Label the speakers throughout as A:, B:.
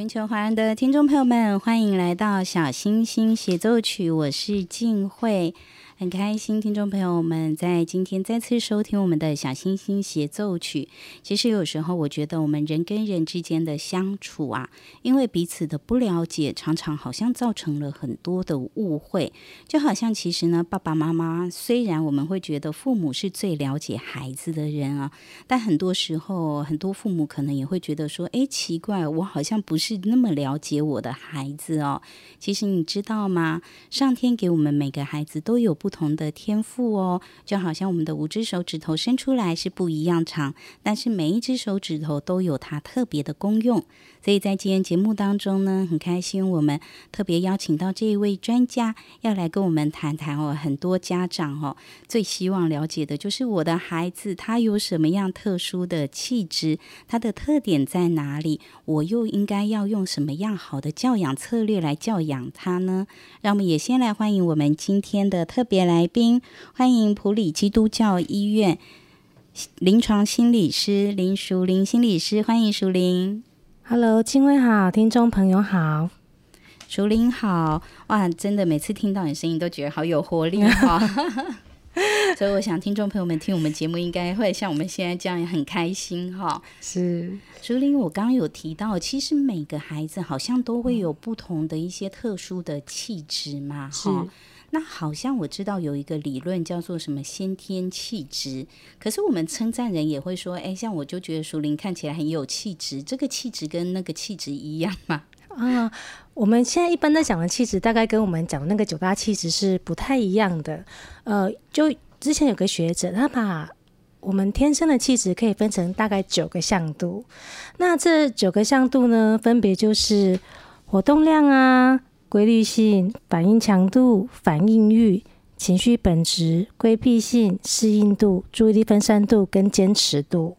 A: 全球华人的听众朋友们，欢迎来到《小星星协奏曲》，我是静慧。很开心，听众朋友们在今天再次收听我们的小星星协奏曲。其实有时候，我觉得我们人跟人之间的相处啊，因为彼此的不了解，常常好像造成了很多的误会。就好像其实呢，爸爸妈妈虽然我们会觉得父母是最了解孩子的人啊，但很多时候，很多父母可能也会觉得说：“哎，奇怪，我好像不是那么了解我的孩子哦。”其实你知道吗？上天给我们每个孩子都有不不同的天赋哦，就好像我们的五只手指头伸出来是不一样长，但是每一只手指头都有它特别的功用。所以在今天节目当中呢，很开心我们特别邀请到这一位专家，要来跟我们谈谈哦。很多家长哦，最希望了解的就是我的孩子他有什么样特殊的气质，他的特点在哪里？我又应该要用什么样好的教养策略来教养他呢？让我们也先来欢迎我们今天的特别来宾，欢迎普里基督教医院临床心理师林淑玲心理师，欢迎淑玲。
B: Hello，静慧好，听众朋友好，
A: 淑玲好，哇，真的每次听到你声音都觉得好有活力哈，所以我想听众朋友们听我们节目应该会像我们现在这样也很开心哈。
B: 是，
A: 淑玲，我刚刚有提到，其实每个孩子好像都会有不同的一些特殊的气质嘛，哈。那好像我知道有一个理论叫做什么先天气质，可是我们称赞人也会说，哎，像我就觉得淑铃看起来很有气质，这个气质跟那个气质一样吗？
B: 啊，我们现在一般在讲的气质，大概跟我们讲的那个九大气质是不太一样的。呃，就之前有个学者，他把我们天生的气质可以分成大概九个向度，那这九个向度呢，分别就是活动量啊。规律性、反应强度、反应欲、情绪本质、规避性、适应度、注意力分散度跟坚持度。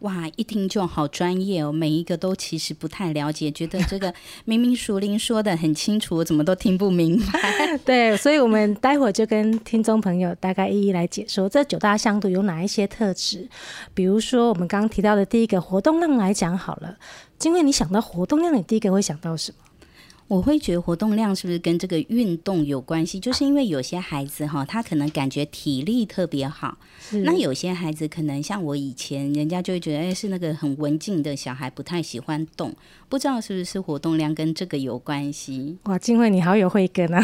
A: 哇，一听就好专业哦！每一个都其实不太了解，觉得这个 明明熟龄说的很清楚，我怎么都听不明白。
B: 对，所以我们待会儿就跟听众朋友大概一一来解说这九大向度有哪一些特质。比如说我们刚刚提到的第一个活动量来讲好了，因为你想到活动量，你第一个会想到什么？
A: 我会觉得活动量是不是跟这个运动有关系？就是因为有些孩子哈，他可能感觉体力特别好，那有些孩子可能像我以前，人家就会觉得哎，是那个很文静的小孩，不太喜欢动。不知道是不是活动量跟这个有关系？
B: 哇，金慧你好有慧根啊！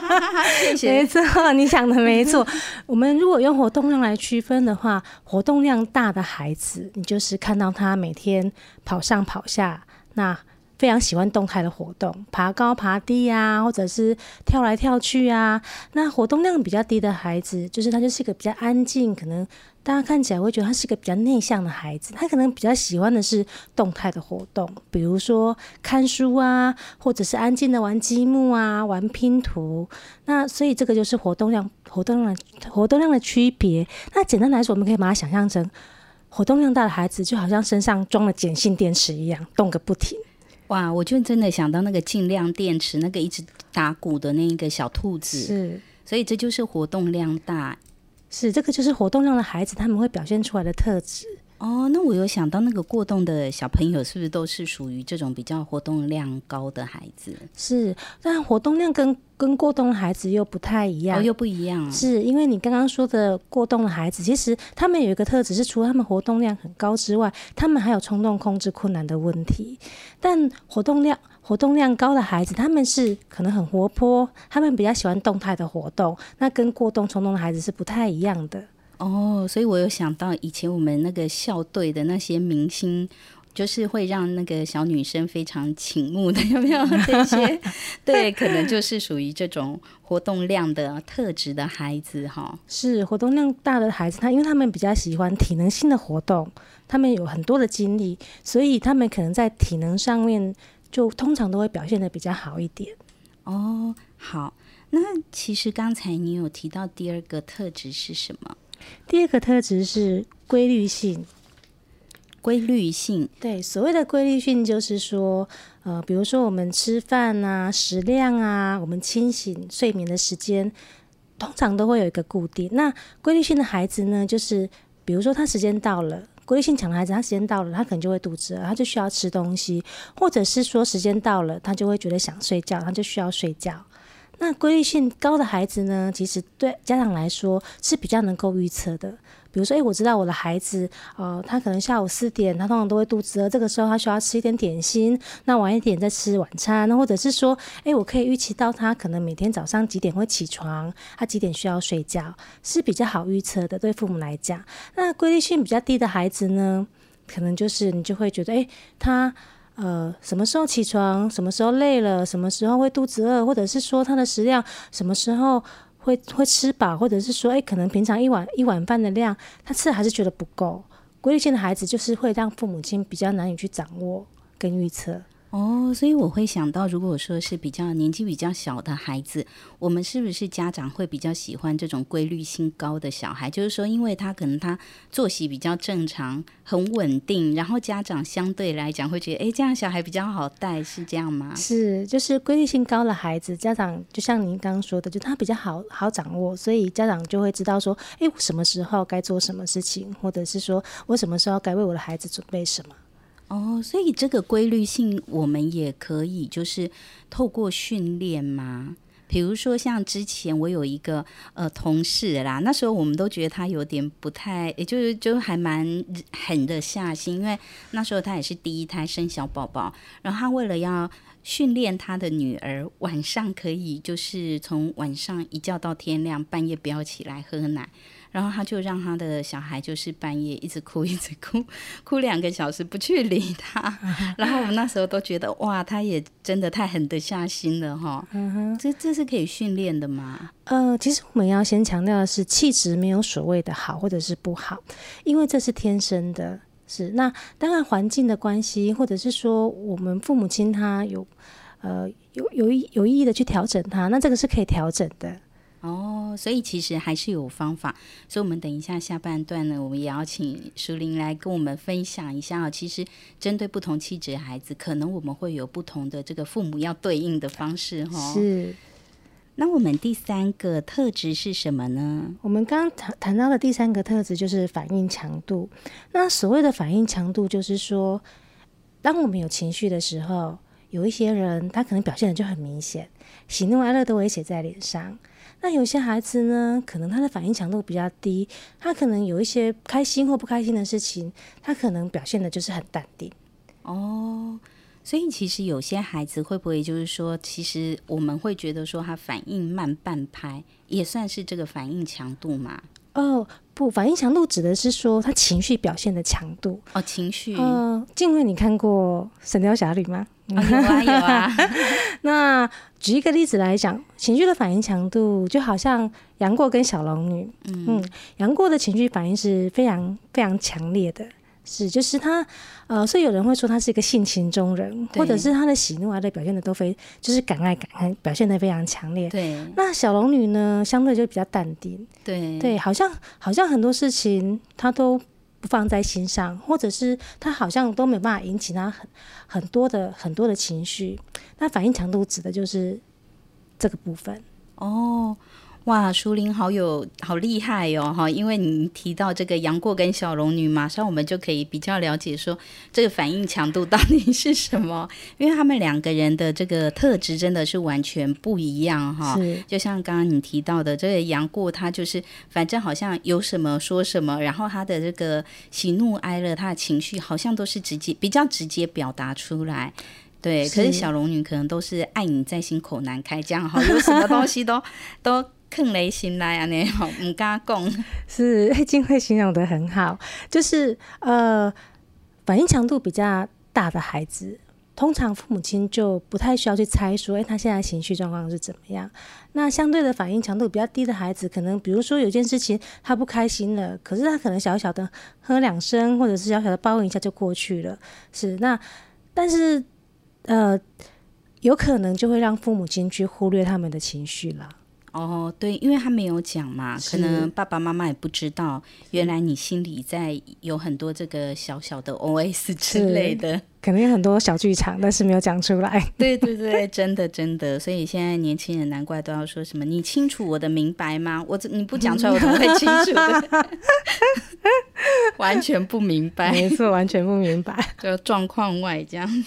B: 谢谢。没错，你想的没错。我们如果用活动量来区分的话，活动量大的孩子，你就是看到他每天跑上跑下，那。非常喜欢动态的活动，爬高爬低啊，或者是跳来跳去啊。那活动量比较低的孩子，就是他就是一个比较安静，可能大家看起来会觉得他是一个比较内向的孩子。他可能比较喜欢的是动态的活动，比如说看书啊，或者是安静的玩积木啊，玩拼图。那所以这个就是活动量、活动量、活动量的区别。那简单来说，我们可以把它想象成。活动量大的孩子就好像身上装了碱性电池一样，动个不停。
A: 哇，我就真的想到那个尽量电池，那个一直打鼓的那个小兔子。
B: 是，
A: 所以这就是活动量大。
B: 是，这个就是活动量的孩子他们会表现出来的特质。
A: 哦，那我有想到那个过动的小朋友是不是都是属于这种比较活动量高的孩子？
B: 是，但活动量跟跟过动的孩子又不太一样，
A: 哦，又不一样。
B: 是因为你刚刚说的过动的孩子，其实他们有一个特质是，除了他们活动量很高之外，他们还有冲动控制困难的问题。但活动量活动量高的孩子，他们是可能很活泼，他们比较喜欢动态的活动，那跟过动冲动的孩子是不太一样的。
A: 哦，所以我有想到以前我们那个校队的那些明星，就是会让那个小女生非常倾慕的，有没有这些？对，可能就是属于这种活动量的特质的孩子哈。
B: 是活动量大的孩子，他因为他们比较喜欢体能性的活动，他们有很多的精力，所以他们可能在体能上面就通常都会表现的比较好一点。
A: 哦，好，那其实刚才你有提到第二个特质是什么？
B: 第二个特质是规律性。
A: 规律性，
B: 对，所谓的规律性就是说，呃，比如说我们吃饭啊、食量啊、我们清醒、睡眠的时间，通常都会有一个固定。那规律性的孩子呢，就是比如说他时间到了，规律性强的孩子，他时间到了，他可能就会肚子饿，他就需要吃东西，或者是说时间到了，他就会觉得想睡觉，他就需要睡觉。那规律性高的孩子呢，其实对家长来说是比较能够预测的。比如说，诶，我知道我的孩子，呃，他可能下午四点，他通常都会肚子饿，这个时候他需要吃一点点心，那晚一点再吃晚餐。那或者是说，诶，我可以预期到他可能每天早上几点会起床，他几点需要睡觉，是比较好预测的。对父母来讲，那规律性比较低的孩子呢，可能就是你就会觉得，诶，他。呃，什么时候起床？什么时候累了？什么时候会肚子饿？或者是说他的食量什么时候会会吃饱？或者是说，哎，可能平常一碗一碗饭的量，他吃还是觉得不够。规律性的孩子就是会让父母亲比较难以去掌握跟预测。
A: 哦，所以我会想到，如果说是比较年纪比较小的孩子，我们是不是家长会比较喜欢这种规律性高的小孩？就是说，因为他可能他作息比较正常、很稳定，然后家长相对来讲会觉得，哎，这样小孩比较好带，是这样吗？
B: 是，就是规律性高的孩子，家长就像您刚刚说的，就他比较好好掌握，所以家长就会知道说，哎，我什么时候该做什么事情，或者是说我什么时候该为我的孩子准备什么。
A: 哦，所以这个规律性，我们也可以就是透过训练吗？比如说像之前我有一个呃同事啦，那时候我们都觉得他有点不太，也就是就还蛮狠的下心，因为那时候他也是第一胎生小宝宝，然后他为了要训练他的女儿晚上可以就是从晚上一觉到天亮，半夜不要起来喝奶。然后他就让他的小孩就是半夜一直哭，一直哭，哭两个小时不去理他。然后我们那时候都觉得哇，他也真的太狠得下心了哈。嗯哼，这这是可以训练的吗？
B: 呃，其实我们要先强调的是，气质没有所谓的好或者是不好，因为这是天生的。是那当然环境的关系，或者是说我们父母亲他有呃有有意有意义的去调整他，那这个是可以调整的。
A: 哦，所以其实还是有方法，所以我们等一下下半段呢，我们也要请淑玲来跟我们分享一下啊。其实针对不同气质的孩子，可能我们会有不同的这个父母要对应的方式哈。
B: 是。
A: 那我们第三个特质是什么呢？
B: 我们刚刚谈谈到的第三个特质就是反应强度。那所谓的反应强度，就是说，当我们有情绪的时候，有一些人他可能表现的就很明显，喜怒哀乐都会写在脸上。那有些孩子呢，可能他的反应强度比较低，他可能有一些开心或不开心的事情，他可能表现的就是很淡定。
A: 哦，所以其实有些孩子会不会就是说，其实我们会觉得说他反应慢半拍，也算是这个反应强度嘛？
B: 哦，不，反应强度指的是说他情绪表现的强度。
A: 哦，情绪。
B: 呃，静慧，你看过《神雕侠侣》吗？
A: 哦、有啊，有啊。
B: 那举一个例子来讲，情绪的反应强度就好像杨过跟小龙女。嗯嗯，杨过的情绪反应是非常非常强烈的，是就是他呃，所以有人会说他是一个性情中人，或者是他的喜怒哀乐表现的都非就是敢爱敢恨，表现的非常强烈。
A: 对，
B: 那小龙女呢，相对就比较淡定。
A: 对
B: 对，好像好像很多事情她都。不放在心上，或者是她好像都没办法引起她很很多的很多的情绪。那反应强度指的就是这个部分
A: 哦。哇，淑铃好有好厉害哟、哦！哈，因为你提到这个杨过跟小龙女，马上我们就可以比较了解说这个反应强度到底是什么，因为他们两个人的这个特质真的是完全不一样哈。
B: 是，
A: 就像刚刚你提到的，这个杨过他就是反正好像有什么说什么，然后他的这个喜怒哀乐，他的情绪好像都是直接比较直接表达出来。对，可是小龙女可能都是爱你在心口难开，这样哈，有什么东西都 都。坑雷心来啊，你好，唔敢讲。
B: 是 静慧形容得很好，就是呃，反应强度比较大的孩子，通常父母亲就不太需要去猜说，哎、他现在情绪状况是怎么样。那相对的反应强度比较低的孩子，可能比如说有件事情他不开心了，可是他可能小小的喝两声，或者是小小的抱怨一下就过去了。是那，但是呃，有可能就会让父母亲去忽略他们的情绪了。
A: 哦，对，因为他没有讲嘛，可能爸爸妈妈也不知道，原来你心里在有很多这个小小的 OS 之类的，
B: 可能有很多小剧场，但是没有讲出来。
A: 对对对，真的真的，所以现在年轻人难怪都要说什么“你清楚我的明白吗？”我你不讲出来，我怎么会清楚的？完全不明白，
B: 没错，完全不明白，
A: 就状况外这样。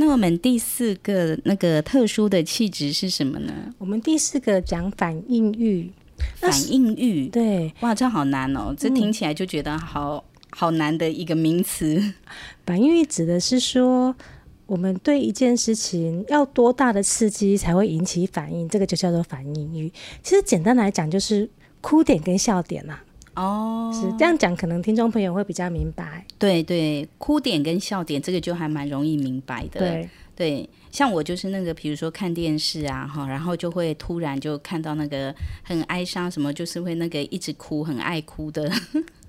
A: 那我们第四个那个特殊的气质是什么呢？
B: 我们第四个讲反应欲，
A: 反应欲，
B: 对，
A: 哇，这好难哦，这听起来就觉得好、嗯、好难的一个名词。
B: 反应欲指的是说，我们对一件事情要多大的刺激才会引起反应，这个就叫做反应欲。其实简单来讲，就是哭点跟笑点呐、啊。
A: 哦，
B: 是这样讲，可能听众朋友会比较明白。
A: 对对，哭点跟笑点，这个就还蛮容易明白的。
B: 对
A: 对，像我就是那个，比如说看电视啊，哈，然后就会突然就看到那个很哀伤，什么就是会那个一直哭，很爱哭的。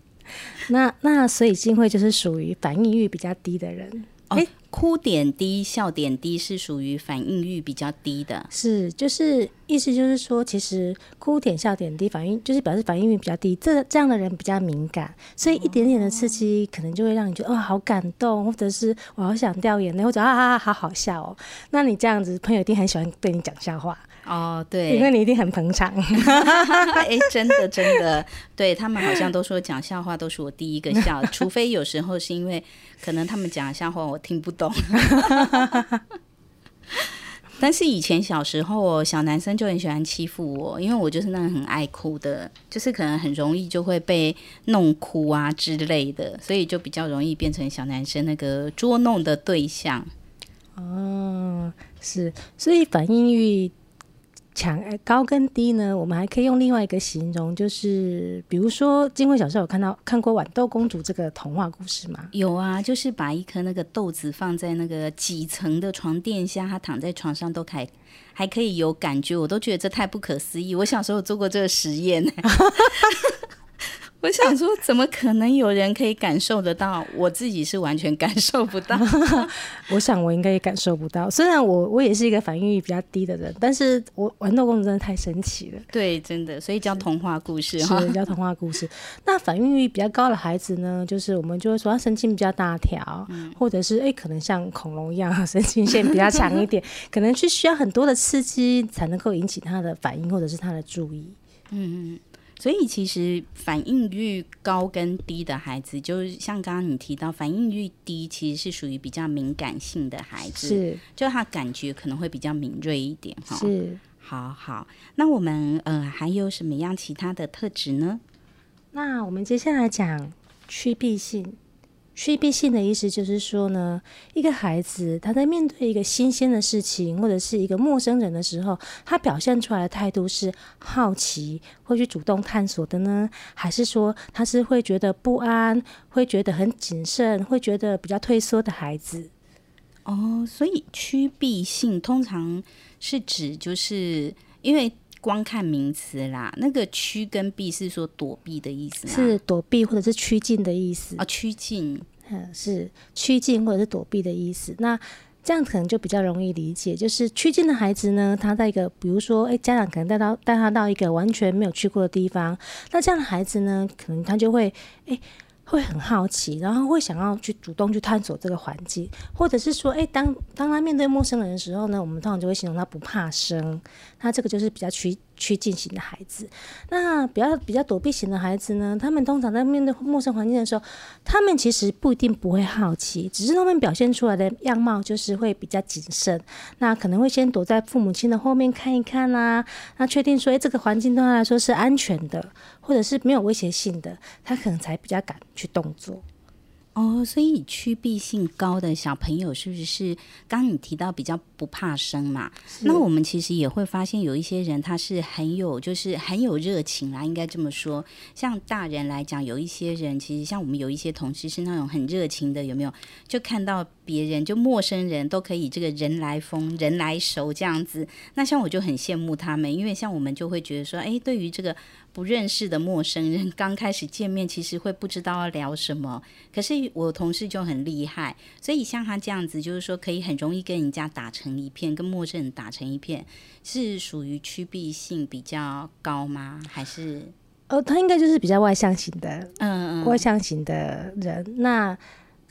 B: 那那所以金慧就是属于反应欲比较低的人。
A: 哎、哦，哭点低，笑点低是属于反应欲比较低的，
B: 是就是意思就是说，其实哭点、笑点低，反应就是表示反应欲比较低。这这样的人比较敏感，所以一点点的刺激可能就会让你觉得哇、哦、好感动，或者是我好想掉眼泪，或者啊啊好好笑哦。那你这样子，朋友一定很喜欢对你讲笑话。
A: 哦，对，
B: 因为你一定很捧场。
A: 哎，真的真的，对他们好像都说讲笑话都是我第一个笑，除非有时候是因为可能他们讲的笑话我听不懂。但是以前小时候，小男生就很喜欢欺负我，因为我就是那个很爱哭的，就是可能很容易就会被弄哭啊之类的，所以就比较容易变成小男生那个捉弄的对象。
B: 哦，是，所以反应域。强高跟低呢？我们还可以用另外一个形容，就是比如说，金慧小时候有看到看过《豌豆公主》这个童话故事吗？
A: 有啊，就是把一颗那个豆子放在那个几层的床垫下，他躺在床上都还还可以有感觉，我都觉得这太不可思议。我小时候做过这个实验。我想说，怎么可能有人可以感受得到？我自己是完全感受不到。
B: 我想我应该也感受不到。虽然我我也是一个反应力比较低的人，但是我豌豆公主真的太神奇了。
A: 对，真的，所以叫童话故事
B: 哈，叫童话故事。那反应力比较高的孩子呢，就是我们就会说他神经比较大条，嗯、或者是哎、欸，可能像恐龙一样 神经线比较强一点，可能去需要很多的刺激才能够引起他的反应或者是他的注意。
A: 嗯嗯。所以其实反应率高跟低的孩子，就是像刚刚你提到，反应率低其实是属于比较敏感性的孩子，
B: 是，
A: 就他感觉可能会比较敏锐一点哈。
B: 是，
A: 好好，那我们呃还有什么样其他的特质呢？
B: 那我们接下来讲趋避性。趋避性的意思就是说呢，一个孩子他在面对一个新鲜的事情或者是一个陌生人的时候，他表现出来的态度是好奇，会去主动探索的呢，还是说他是会觉得不安，会觉得很谨慎，会觉得比较退缩的孩子？
A: 哦，所以趋避性通常是指就是因为。光看名词啦，那个趋跟避是说躲避的意思？
B: 是躲避或者是趋近的意思
A: 啊，趋近，
B: 嗯，是趋近或者是躲避的意思。那这样可能就比较容易理解，就是趋近的孩子呢，他在一个，比如说，哎，家长可能带到带他到一个完全没有去过的地方，那这样的孩子呢，可能他就会，哎。会很好奇，然后会想要去主动去探索这个环境，或者是说，哎，当当他面对陌生人的时候呢，我们通常就会形容他不怕生。他这个就是比较趋趋近型的孩子。那比较比较躲避型的孩子呢，他们通常在面对陌生环境的时候，他们其实不一定不会好奇，只是他们表现出来的样貌就是会比较谨慎。那可能会先躲在父母亲的后面看一看啊，那确定说，哎，这个环境对他来说是安全的，或者是没有威胁性的，他可能才比较敢去动作。
A: 哦，所以趋避性高的小朋友是不是？刚刚你提到比较不怕生嘛？那我们其实也会发现有一些人他是很有，就是很有热情啦，应该这么说。像大人来讲，有一些人其实像我们有一些同事是那种很热情的，有没有？就看到别人就陌生人都可以这个人来疯人来熟这样子。那像我就很羡慕他们，因为像我们就会觉得说，哎，对于这个。不认识的陌生人刚开始见面，其实会不知道要聊什么。可是我同事就很厉害，所以像他这样子，就是说可以很容易跟人家打成一片，跟陌生人打成一片，是属于趋避性比较高吗？还是？
B: 哦，他应该就是比较外向型的，
A: 嗯嗯，
B: 外向型的人。那。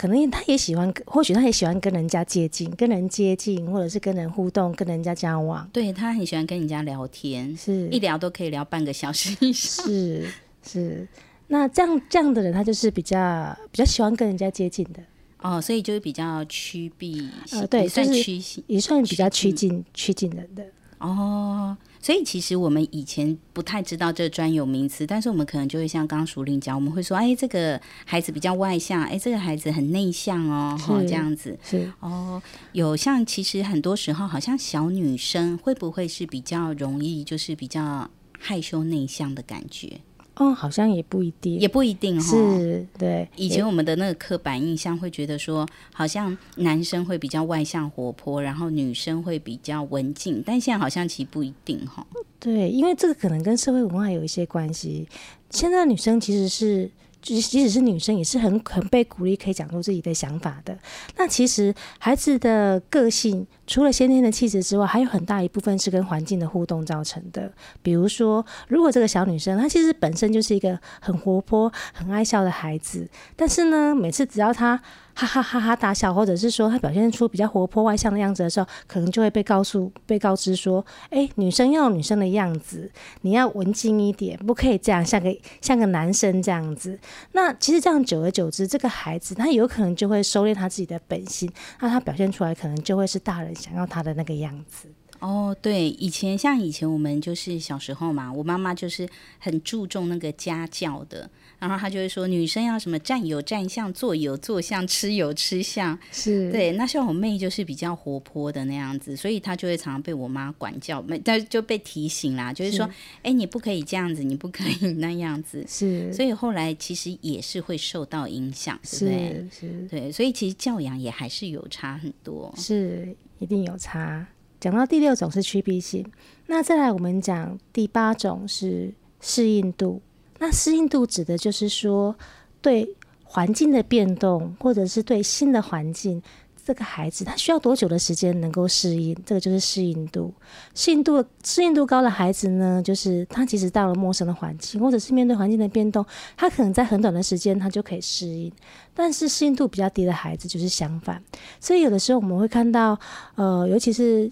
B: 可能他也喜欢，或许他也喜欢跟人家接近，跟人接近，或者是跟人互动，跟人家交往。
A: 对，他很喜欢跟人家聊天，
B: 是
A: 一聊都可以聊半个小时以上。
B: 是是，那这样这样的人，他就是比较比较喜欢跟人家接近的。
A: 哦，所以就是比较趋避，
B: 呃，对，
A: 算趋近，
B: 也算比较趋近趋近人的。
A: 哦。所以其实我们以前不太知道这专有名词，但是我们可能就会像刚刚淑玲讲，我们会说，哎，这个孩子比较外向，哎，这个孩子很内向哦，哈，这样子
B: 是
A: 哦。有像其实很多时候，好像小女生会不会是比较容易，就是比较害羞内向的感觉？
B: 哦，好像也不一定，
A: 也不一定哈。
B: 是，对。
A: 以前我们的那个刻板印象会觉得说，好像男生会比较外向活泼，然后女生会比较文静，但现在好像其实不一定哈。
B: 对，因为这个可能跟社会文化有一些关系。现在女生其实是。即即使是女生，也是很很被鼓励可以讲出自己的想法的。那其实孩子的个性，除了先天的气质之外，还有很大一部分是跟环境的互动造成的。比如说，如果这个小女生她其实本身就是一个很活泼、很爱笑的孩子，但是呢，每次只要她哈哈哈哈大笑，或者是说她表现出比较活泼外向的样子的时候，可能就会被告诉、被告知说：“哎，女生要有女生的样子，你要文静一点，不可以这样像个像个男生这样子。”那其实这样久而久之，这个孩子他有可能就会收敛他自己的本性，那他表现出来可能就会是大人想要他的那个样子。
A: 哦，对，以前像以前我们就是小时候嘛，我妈妈就是很注重那个家教的。然后她就会说，女生要什么站有站相，坐有坐相，吃有吃相，
B: 是对。
A: 那像我妹就是比较活泼的那样子，所以她就会常常被我妈管教，没，但就被提醒啦，就是说，哎，你不可以这样子，你不可以那样子。
B: 是。
A: 所以后来其实也是会受到影响，对不对？
B: 是是。
A: 对，所以其实教养也还是有差很多，
B: 是一定有差。讲到第六种是趋避性，那再来我们讲第八种是适应度。那适应度指的就是说，对环境的变动，或者是对新的环境，这个孩子他需要多久的时间能够适应？这个就是适应度。适应度适应度高的孩子呢，就是他其实到了陌生的环境，或者是面对环境的变动，他可能在很短的时间他就可以适应。但是适应度比较低的孩子就是相反。所以有的时候我们会看到，呃，尤其是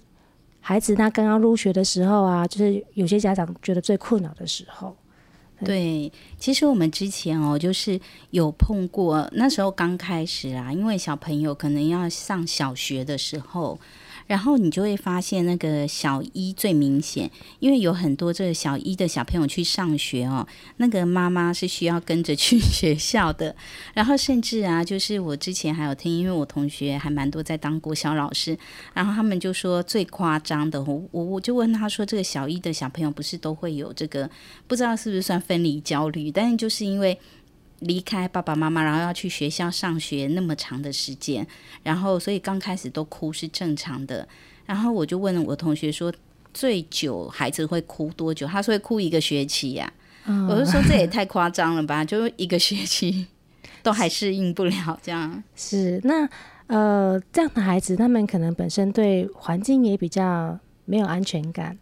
B: 孩子他刚刚入学的时候啊，就是有些家长觉得最困扰的时候。
A: 对，其实我们之前哦，就是有碰过，那时候刚开始啊，因为小朋友可能要上小学的时候。然后你就会发现，那个小一最明显，因为有很多这个小一的小朋友去上学哦，那个妈妈是需要跟着去 学校的。然后甚至啊，就是我之前还有听，因为我同学还蛮多在当国小老师，然后他们就说最夸张的，我我我就问他说，这个小一的小朋友不是都会有这个，不知道是不是算分离焦虑，但是就是因为。离开爸爸妈妈，然后要去学校上学那么长的时间，然后所以刚开始都哭是正常的。然后我就问了我同学说，最久孩子会哭多久？他说会哭一个学期呀、啊。嗯、我就说这也太夸张了吧，就一个学期都还适应不了这样。
B: 是那呃这样的孩子，他们可能本身对环境也比较没有安全感。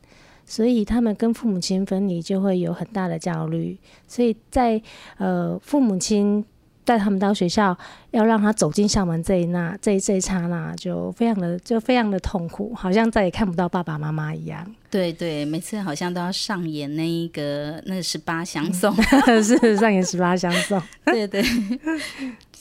B: 所以他们跟父母亲分离就会有很大的焦虑，所以在呃父母亲带他们到学校，要让他走进校门这一那，这一这一刹那，就非常的就非常的痛苦，好像再也看不到爸爸妈妈一样。
A: 对对，每次好像都要上演那一个那十八相送，
B: 是上演十八相送。
A: 对 对。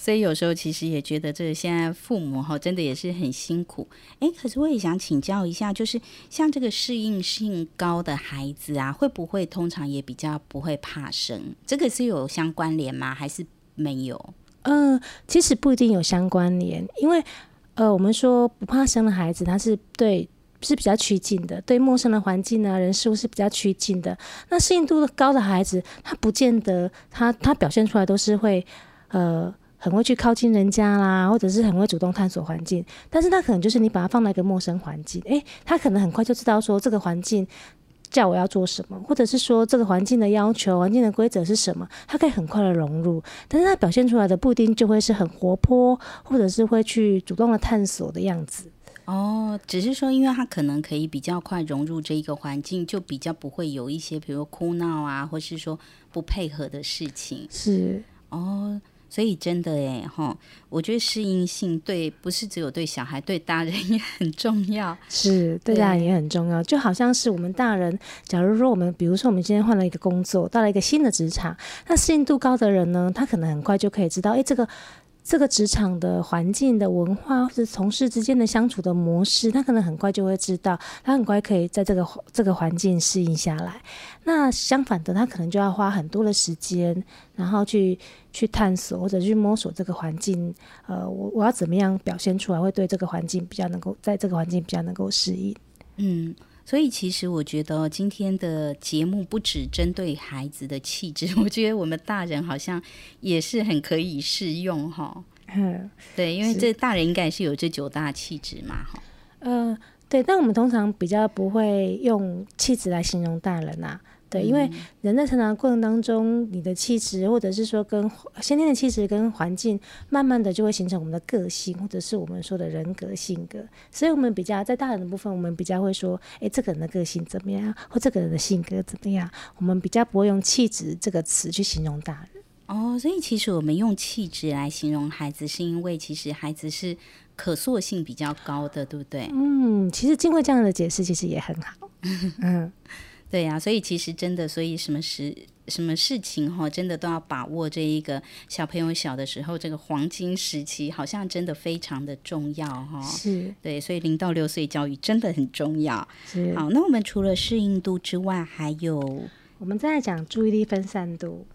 A: 所以有时候其实也觉得，这现在父母哈真的也是很辛苦。哎，可是我也想请教一下，就是像这个适应性高的孩子啊，会不会通常也比较不会怕生？这个是有相关联吗？还是没有？
B: 嗯、呃，其实不一定有相关联，因为呃，我们说不怕生的孩子，他是对是比较趋近的，对陌生的环境啊、人事物是比较趋近的。那适应度高的孩子，他不见得他他表现出来都是会呃。很会去靠近人家啦，或者是很会主动探索环境，但是他可能就是你把他放在一个陌生环境，诶，他可能很快就知道说这个环境叫我要做什么，或者是说这个环境的要求、环境的规则是什么，他可以很快的融入，但是他表现出来的不一定就会是很活泼，或者是会去主动的探索的样子。
A: 哦，只是说，因为他可能可以比较快融入这一个环境，就比较不会有一些比如哭闹啊，或是说不配合的事情。
B: 是
A: 哦。所以真的哎哈，我觉得适应性对不是只有对小孩，对大人也很重要。
B: 是对大人也很重要，就好像是我们大人，假如说我们，比如说我们今天换了一个工作，到了一个新的职场，那适应度高的人呢，他可能很快就可以知道，哎，这个。这个职场的环境的文化，或者同事之间的相处的模式，他可能很快就会知道，他很快可以在这个这个环境适应下来。那相反的，他可能就要花很多的时间，然后去去探索或者去摸索这个环境。呃，我我要怎么样表现出来，会对这个环境比较能够，在这个环境比较能够适应。
A: 嗯。所以，其实我觉得今天的节目不只针对孩子的气质，我觉得我们大人好像也是很可以适用哈。嗯，对，因为这大人应该是有这九大气质嘛，哈。
B: 呃，对，但我们通常比较不会用气质来形容大人呐、啊。对，因为人在成长过程当中，你的气质，或者是说跟先天的气质跟环境，慢慢的就会形成我们的个性，或者是我们说的人格性格。所以，我们比较在大人的部分，我们比较会说，哎，这个人的个性怎么样，或这个人的性格怎么样。我们比较不会用气质这个词去形容大人。
A: 哦，所以其实我们用气质来形容孩子，是因为其实孩子是可塑性比较高的，对不对？
B: 嗯，其实经过这样的解释，其实也很好。嗯。
A: 对呀、啊，所以其实真的，所以什么时什么事情哈，真的都要把握这一个小朋友小的时候这个黄金时期，好像真的非常的重要哈。
B: 是，
A: 对，所以零到六岁教育真的很重要。
B: 是，
A: 好，那我们除了适应度之外，还有
B: 我们再来讲注意力分散度。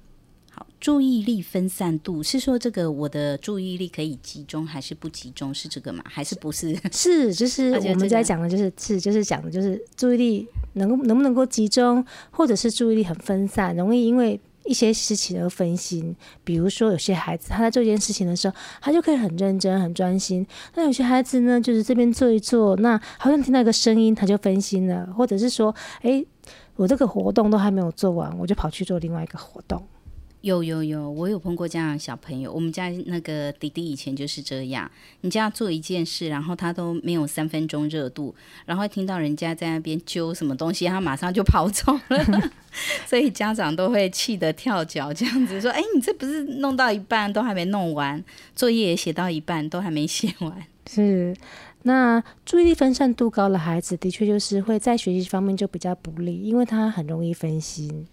A: 注意力分散度是说这个我的注意力可以集中还是不集中是这个吗？还是不是？
B: 是，就是 我们在讲的就是是就是讲的就是注意力能能不能够集中，或者是注意力很分散，容易因为一些事情而分心。比如说有些孩子他在做一件事情的时候，他就可以很认真很专心；那有些孩子呢，就是这边做一做，那好像听到一个声音他就分心了，或者是说，哎，我这个活动都还没有做完，我就跑去做另外一个活动。
A: 有有有，我有碰过这样的小朋友。我们家那个弟弟以前就是这样，你叫他做一件事，然后他都没有三分钟热度，然后听到人家在那边揪什么东西，他马上就跑走了。所以家长都会气得跳脚，这样子说：“哎，你这不是弄到一半都还没弄完，作业也写到一半都还没写完。”
B: 是，那注意力分散度高的孩子，的确就是会在学习方面就比较不利，因为他很容易分心。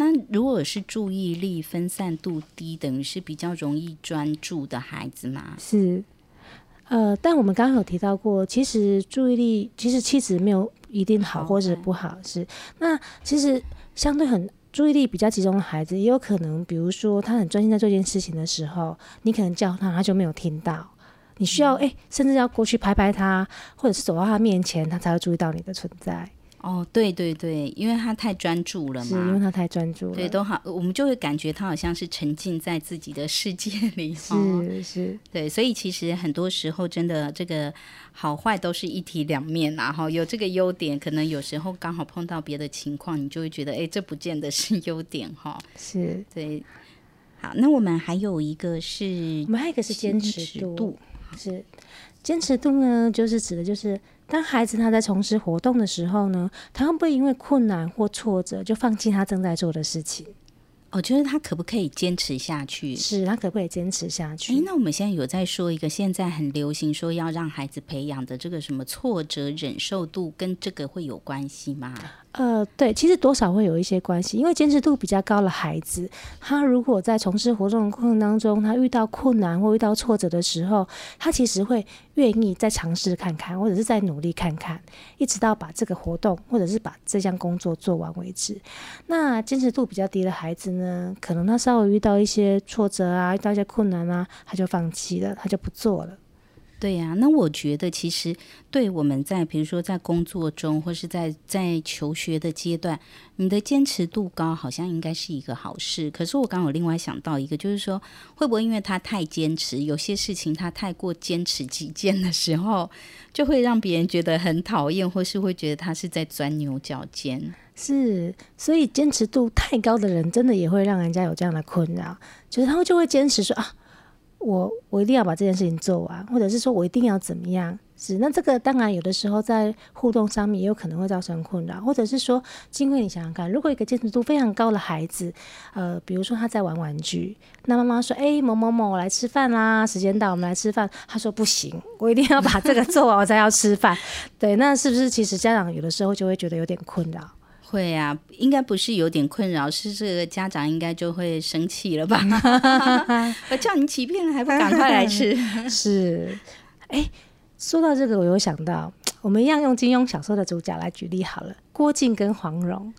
A: 那如果是注意力分散度低，等于是比较容易专注的孩子吗？
B: 是，呃，但我们刚刚有提到过，其实注意力其实气质没有一定好或者不好，是。那其实相对很注意力比较集中的孩子，也有可能，比如说他很专心在做一件事情的时候，你可能叫他，他就没有听到。你需要哎、嗯，甚至要过去拍拍他，或者是走到他面前，他才会注意到你的存在。
A: 哦，对对对，因为他太专注了嘛，
B: 是因为他太专注了，
A: 对，都好，我们就会感觉他好像是沉浸在自己的世界里，
B: 是、哦、是，
A: 对，所以其实很多时候真的这个好坏都是一体两面呐，哈，有这个优点，可能有时候刚好碰到别的情况，你就会觉得，哎，这不见得是优点，哈，
B: 是
A: 对。好，那我们还有一个是，
B: 我们还有一个是坚持度，是坚持度呢，就是指的就是。当孩子他在从事活动的时候呢，他会不会因为困难或挫折就放弃他正在做的事情？
A: 我觉得他可不可以坚持下去？
B: 是他可不可以坚持下去？
A: 诶，那我们现在有在说一个现在很流行说要让孩子培养的这个什么挫折忍受度，跟这个会有关系吗？
B: 呃，对，其实多少会有一些关系，因为坚持度比较高的孩子，他如果在从事活动的过程当中，他遇到困难或遇到挫折的时候，他其实会愿意再尝试看看，或者是再努力看看，一直到把这个活动或者是把这项工作做完为止。那坚持度比较低的孩子呢，嗯可能他稍微遇到一些挫折啊，遇到一些困难啊，他就放弃了，他就不做了。
A: 对呀、那我觉得其实对我们在比如说在工作中，或是在在求学的阶段，你的坚持度高，好像应该是一个好事。可是我刚刚有另外想到一个，就是说会不会因为他太坚持，有些事情他太过坚持己见的时候，就会让别人觉得很讨厌，或是会觉得他是在钻牛角尖。
B: 是，所以坚持度太高的人，真的也会让人家有这样的困扰，就是他们就会坚持说啊。我我一定要把这件事情做完，或者是说我一定要怎么样？是，那这个当然有的时候在互动上面也有可能会造成困扰，或者是说，金慧你想想看，如果一个坚持度非常高的孩子，呃，比如说他在玩玩具，那妈妈说，哎、某某某，我来吃饭啦，时间到，我们来吃饭。他说不行，我一定要把这个做完，我才要吃饭。对，那是不是其实家长有的时候就会觉得有点困扰？
A: 会啊，应该不是有点困扰，是这个家长应该就会生气了吧？我叫你欺骗了，还不赶快来吃？
B: 是，哎，说到这个，我有想到，我们一样用金庸小说的主角来举例好了，郭靖跟黄蓉，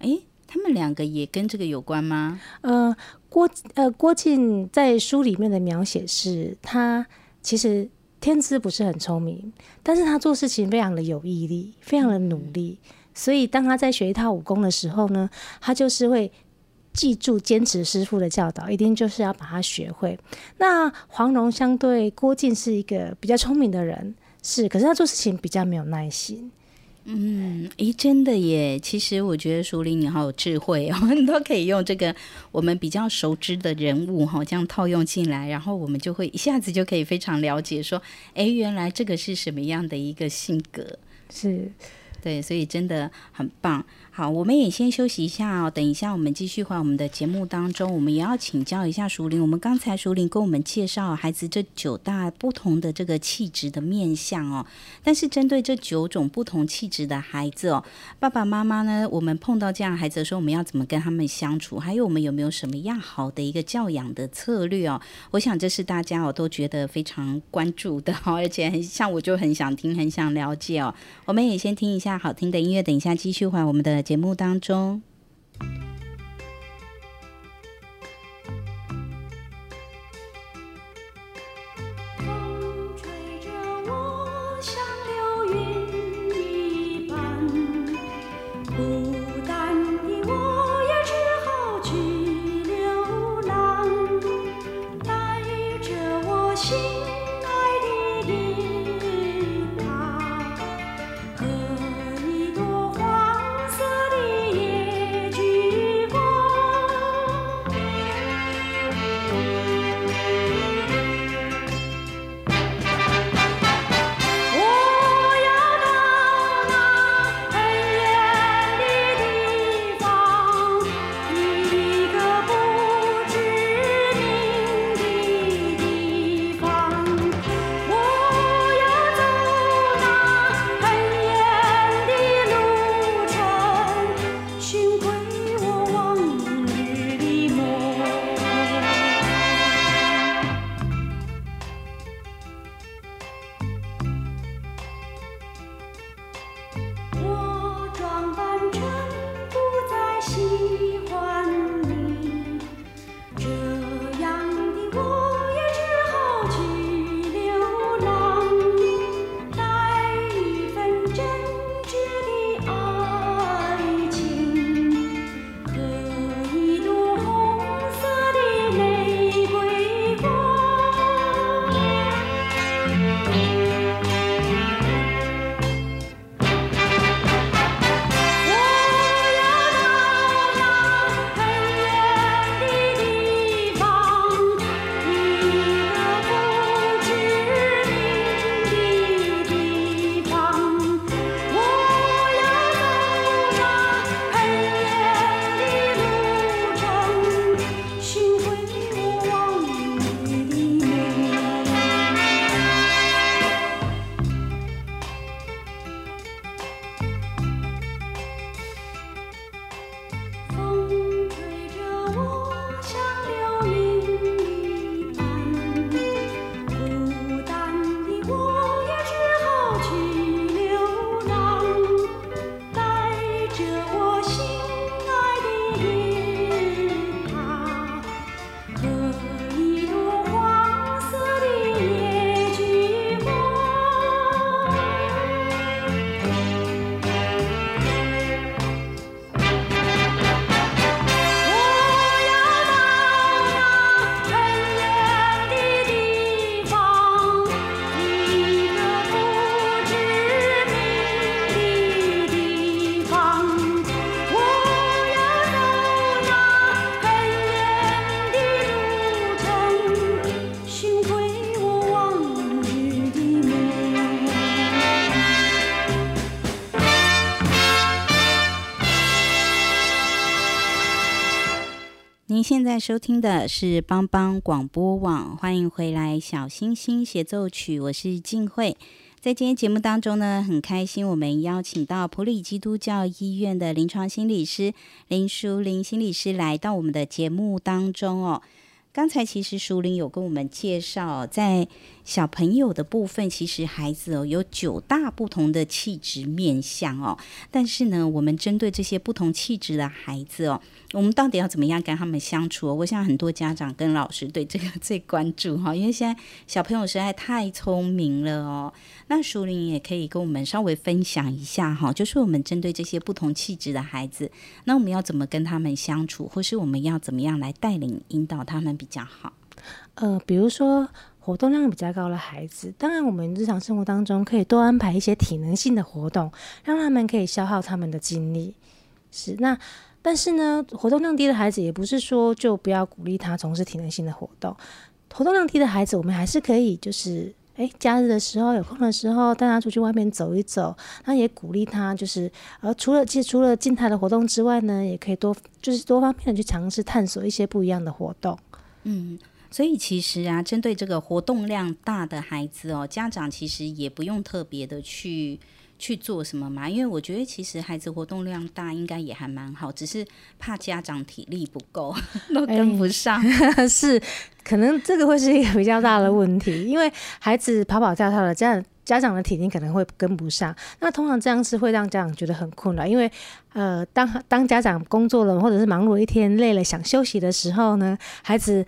A: 哎，他们两个也跟这个有关吗？
B: 呃，郭呃郭靖在书里面的描写是，他其实天资不是很聪明，但是他做事情非常的有毅力，非常的努力。嗯所以，当他在学一套武功的时候呢，他就是会记住、坚持师傅的教导，一定就是要把它学会。那黄蓉相对郭靖是一个比较聪明的人，是，可是他做事情比较没有耐心。
A: 嗯，诶，真的耶！其实我觉得淑铃你好有智慧哦，你都可以用这个我们比较熟知的人物哈，这样套用进来，然后我们就会一下子就可以非常了解说，哎，原来这个是什么样的一个性格？
B: 是。
A: 对，所以真的很棒。好，我们也先休息一下哦。等一下，我们继续回我们的节目当中。我们也要请教一下淑玲。我们刚才淑玲跟我们介绍孩子这九大不同的这个气质的面相哦。但是针对这九种不同气质的孩子哦，爸爸妈妈呢，我们碰到这样孩子的时候，我们要怎么跟他们相处？还有我们有没有什么样好的一个教养的策略哦？我想这是大家哦都觉得非常关注的哦，而且很像我就很想听，很想了解哦。我们也先听一下好听的音乐，等一下继续回我们的节目当中。收听的是帮帮广播网，欢迎回来《小星星协奏曲》，我是静慧。在今天节目当中呢，很开心我们邀请到普里基督教医院的临床心理师林淑玲心理师来到我们的节目当中哦。刚才其实淑玲有跟我们介绍，在小朋友的部分，其实孩子哦有九大不同的气质面向哦。但是呢，我们针对这些不同气质的孩子哦，我们到底要怎么样跟他们相处？我想很多家长跟老师对这个最关注哈，因为现在小朋友实在太聪明了哦。那淑玲也可以跟我们稍微分享一下哈，就是我们针对这些不同气质的孩子，那我们要怎么跟他们相处，或是我们要怎么样来带领引导他们比较好？
B: 呃，比如说活动量比较高的孩子，当然我们日常生活当中可以多安排一些体能性的活动，让他们可以消耗他们的精力。是那，但是呢，活动量低的孩子也不是说就不要鼓励他从事体能性的活动。活动量低的孩子，我们还是可以就是，诶，假日的时候有空的时候带他出去外面走一走，那也鼓励他就是，呃，除了其实除了静态的活动之外呢，也可以多就是多方面的去尝试探索一些不一样的活动。
A: 嗯。所以其实啊，针对这个活动量大的孩子哦，家长其实也不用特别的去去做什么嘛，因为我觉得其实孩子活动量大应该也还蛮好，只是怕家长体力不够，都跟不上。
B: 欸、是，可能这个会是一个比较大的问题，因为孩子跑跑跳跳的，家长家长的体力可能会跟不上。那通常这样是会让家长觉得很困扰，因为呃，当当家长工作了或者是忙碌一天累了想休息的时候呢，孩子。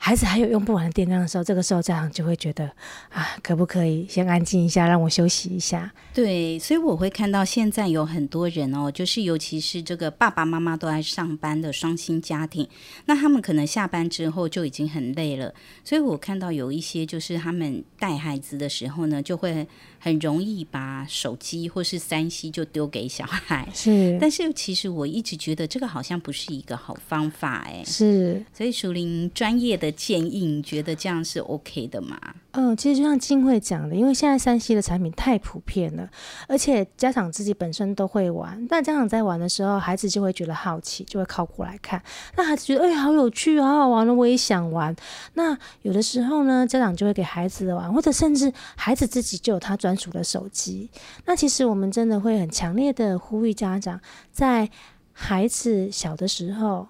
B: 孩子还有用不完的电量的时候，这个时候家长就会觉得啊，可不可以先安静一下，让我休息一下？
A: 对，所以我会看到现在有很多人哦，就是尤其是这个爸爸妈妈都在上班的双薪家庭，那他们可能下班之后就已经很累了，所以我看到有一些就是他们带孩子的时候呢，就会很容易把手机或是三 C 就丢给小孩。
B: 是，
A: 但是其实我一直觉得这个好像不是一个好方法，哎，
B: 是，
A: 所以淑玲专业的。建议你觉得这样是 OK 的吗？
B: 嗯，其实就像金慧讲的，因为现在三 C 的产品太普遍了，而且家长自己本身都会玩，那家长在玩的时候，孩子就会觉得好奇，就会靠过来看。那孩子觉得哎、欸，好有趣，好好玩了，我也想玩。那有的时候呢，家长就会给孩子玩，或者甚至孩子自己就有他专专属的手机。那其实我们真的会很强烈的呼吁家长，在孩子小的时候。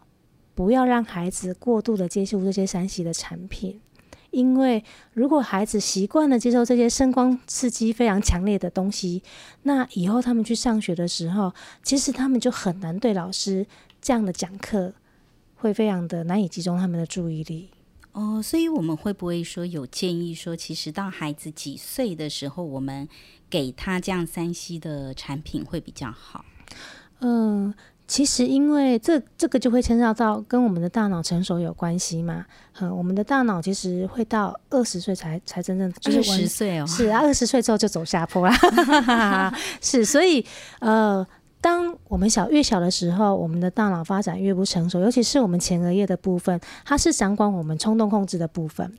B: 不要让孩子过度的接触这些 3C 的产品，因为如果孩子习惯了接受这些声光刺激非常强烈的东西，那以后他们去上学的时候，其实他们就很难对老师这样的讲课会非常的难以集中他们的注意力。
A: 哦，所以我们会不会说有建议说，其实到孩子几岁的时候，我们给他这样三 C 的产品会比较好？
B: 嗯。其实，因为这这个就会牵涉到跟我们的大脑成熟有关系嘛。嗯，我们的大脑其实会到二十岁才才真正就是
A: 二十岁哦，
B: 是啊，二十岁之后就走下坡了。是，所以呃，当我们小越小的时候，我们的大脑发展越不成熟，尤其是我们前额叶的部分，它是掌管我们冲动控制的部分。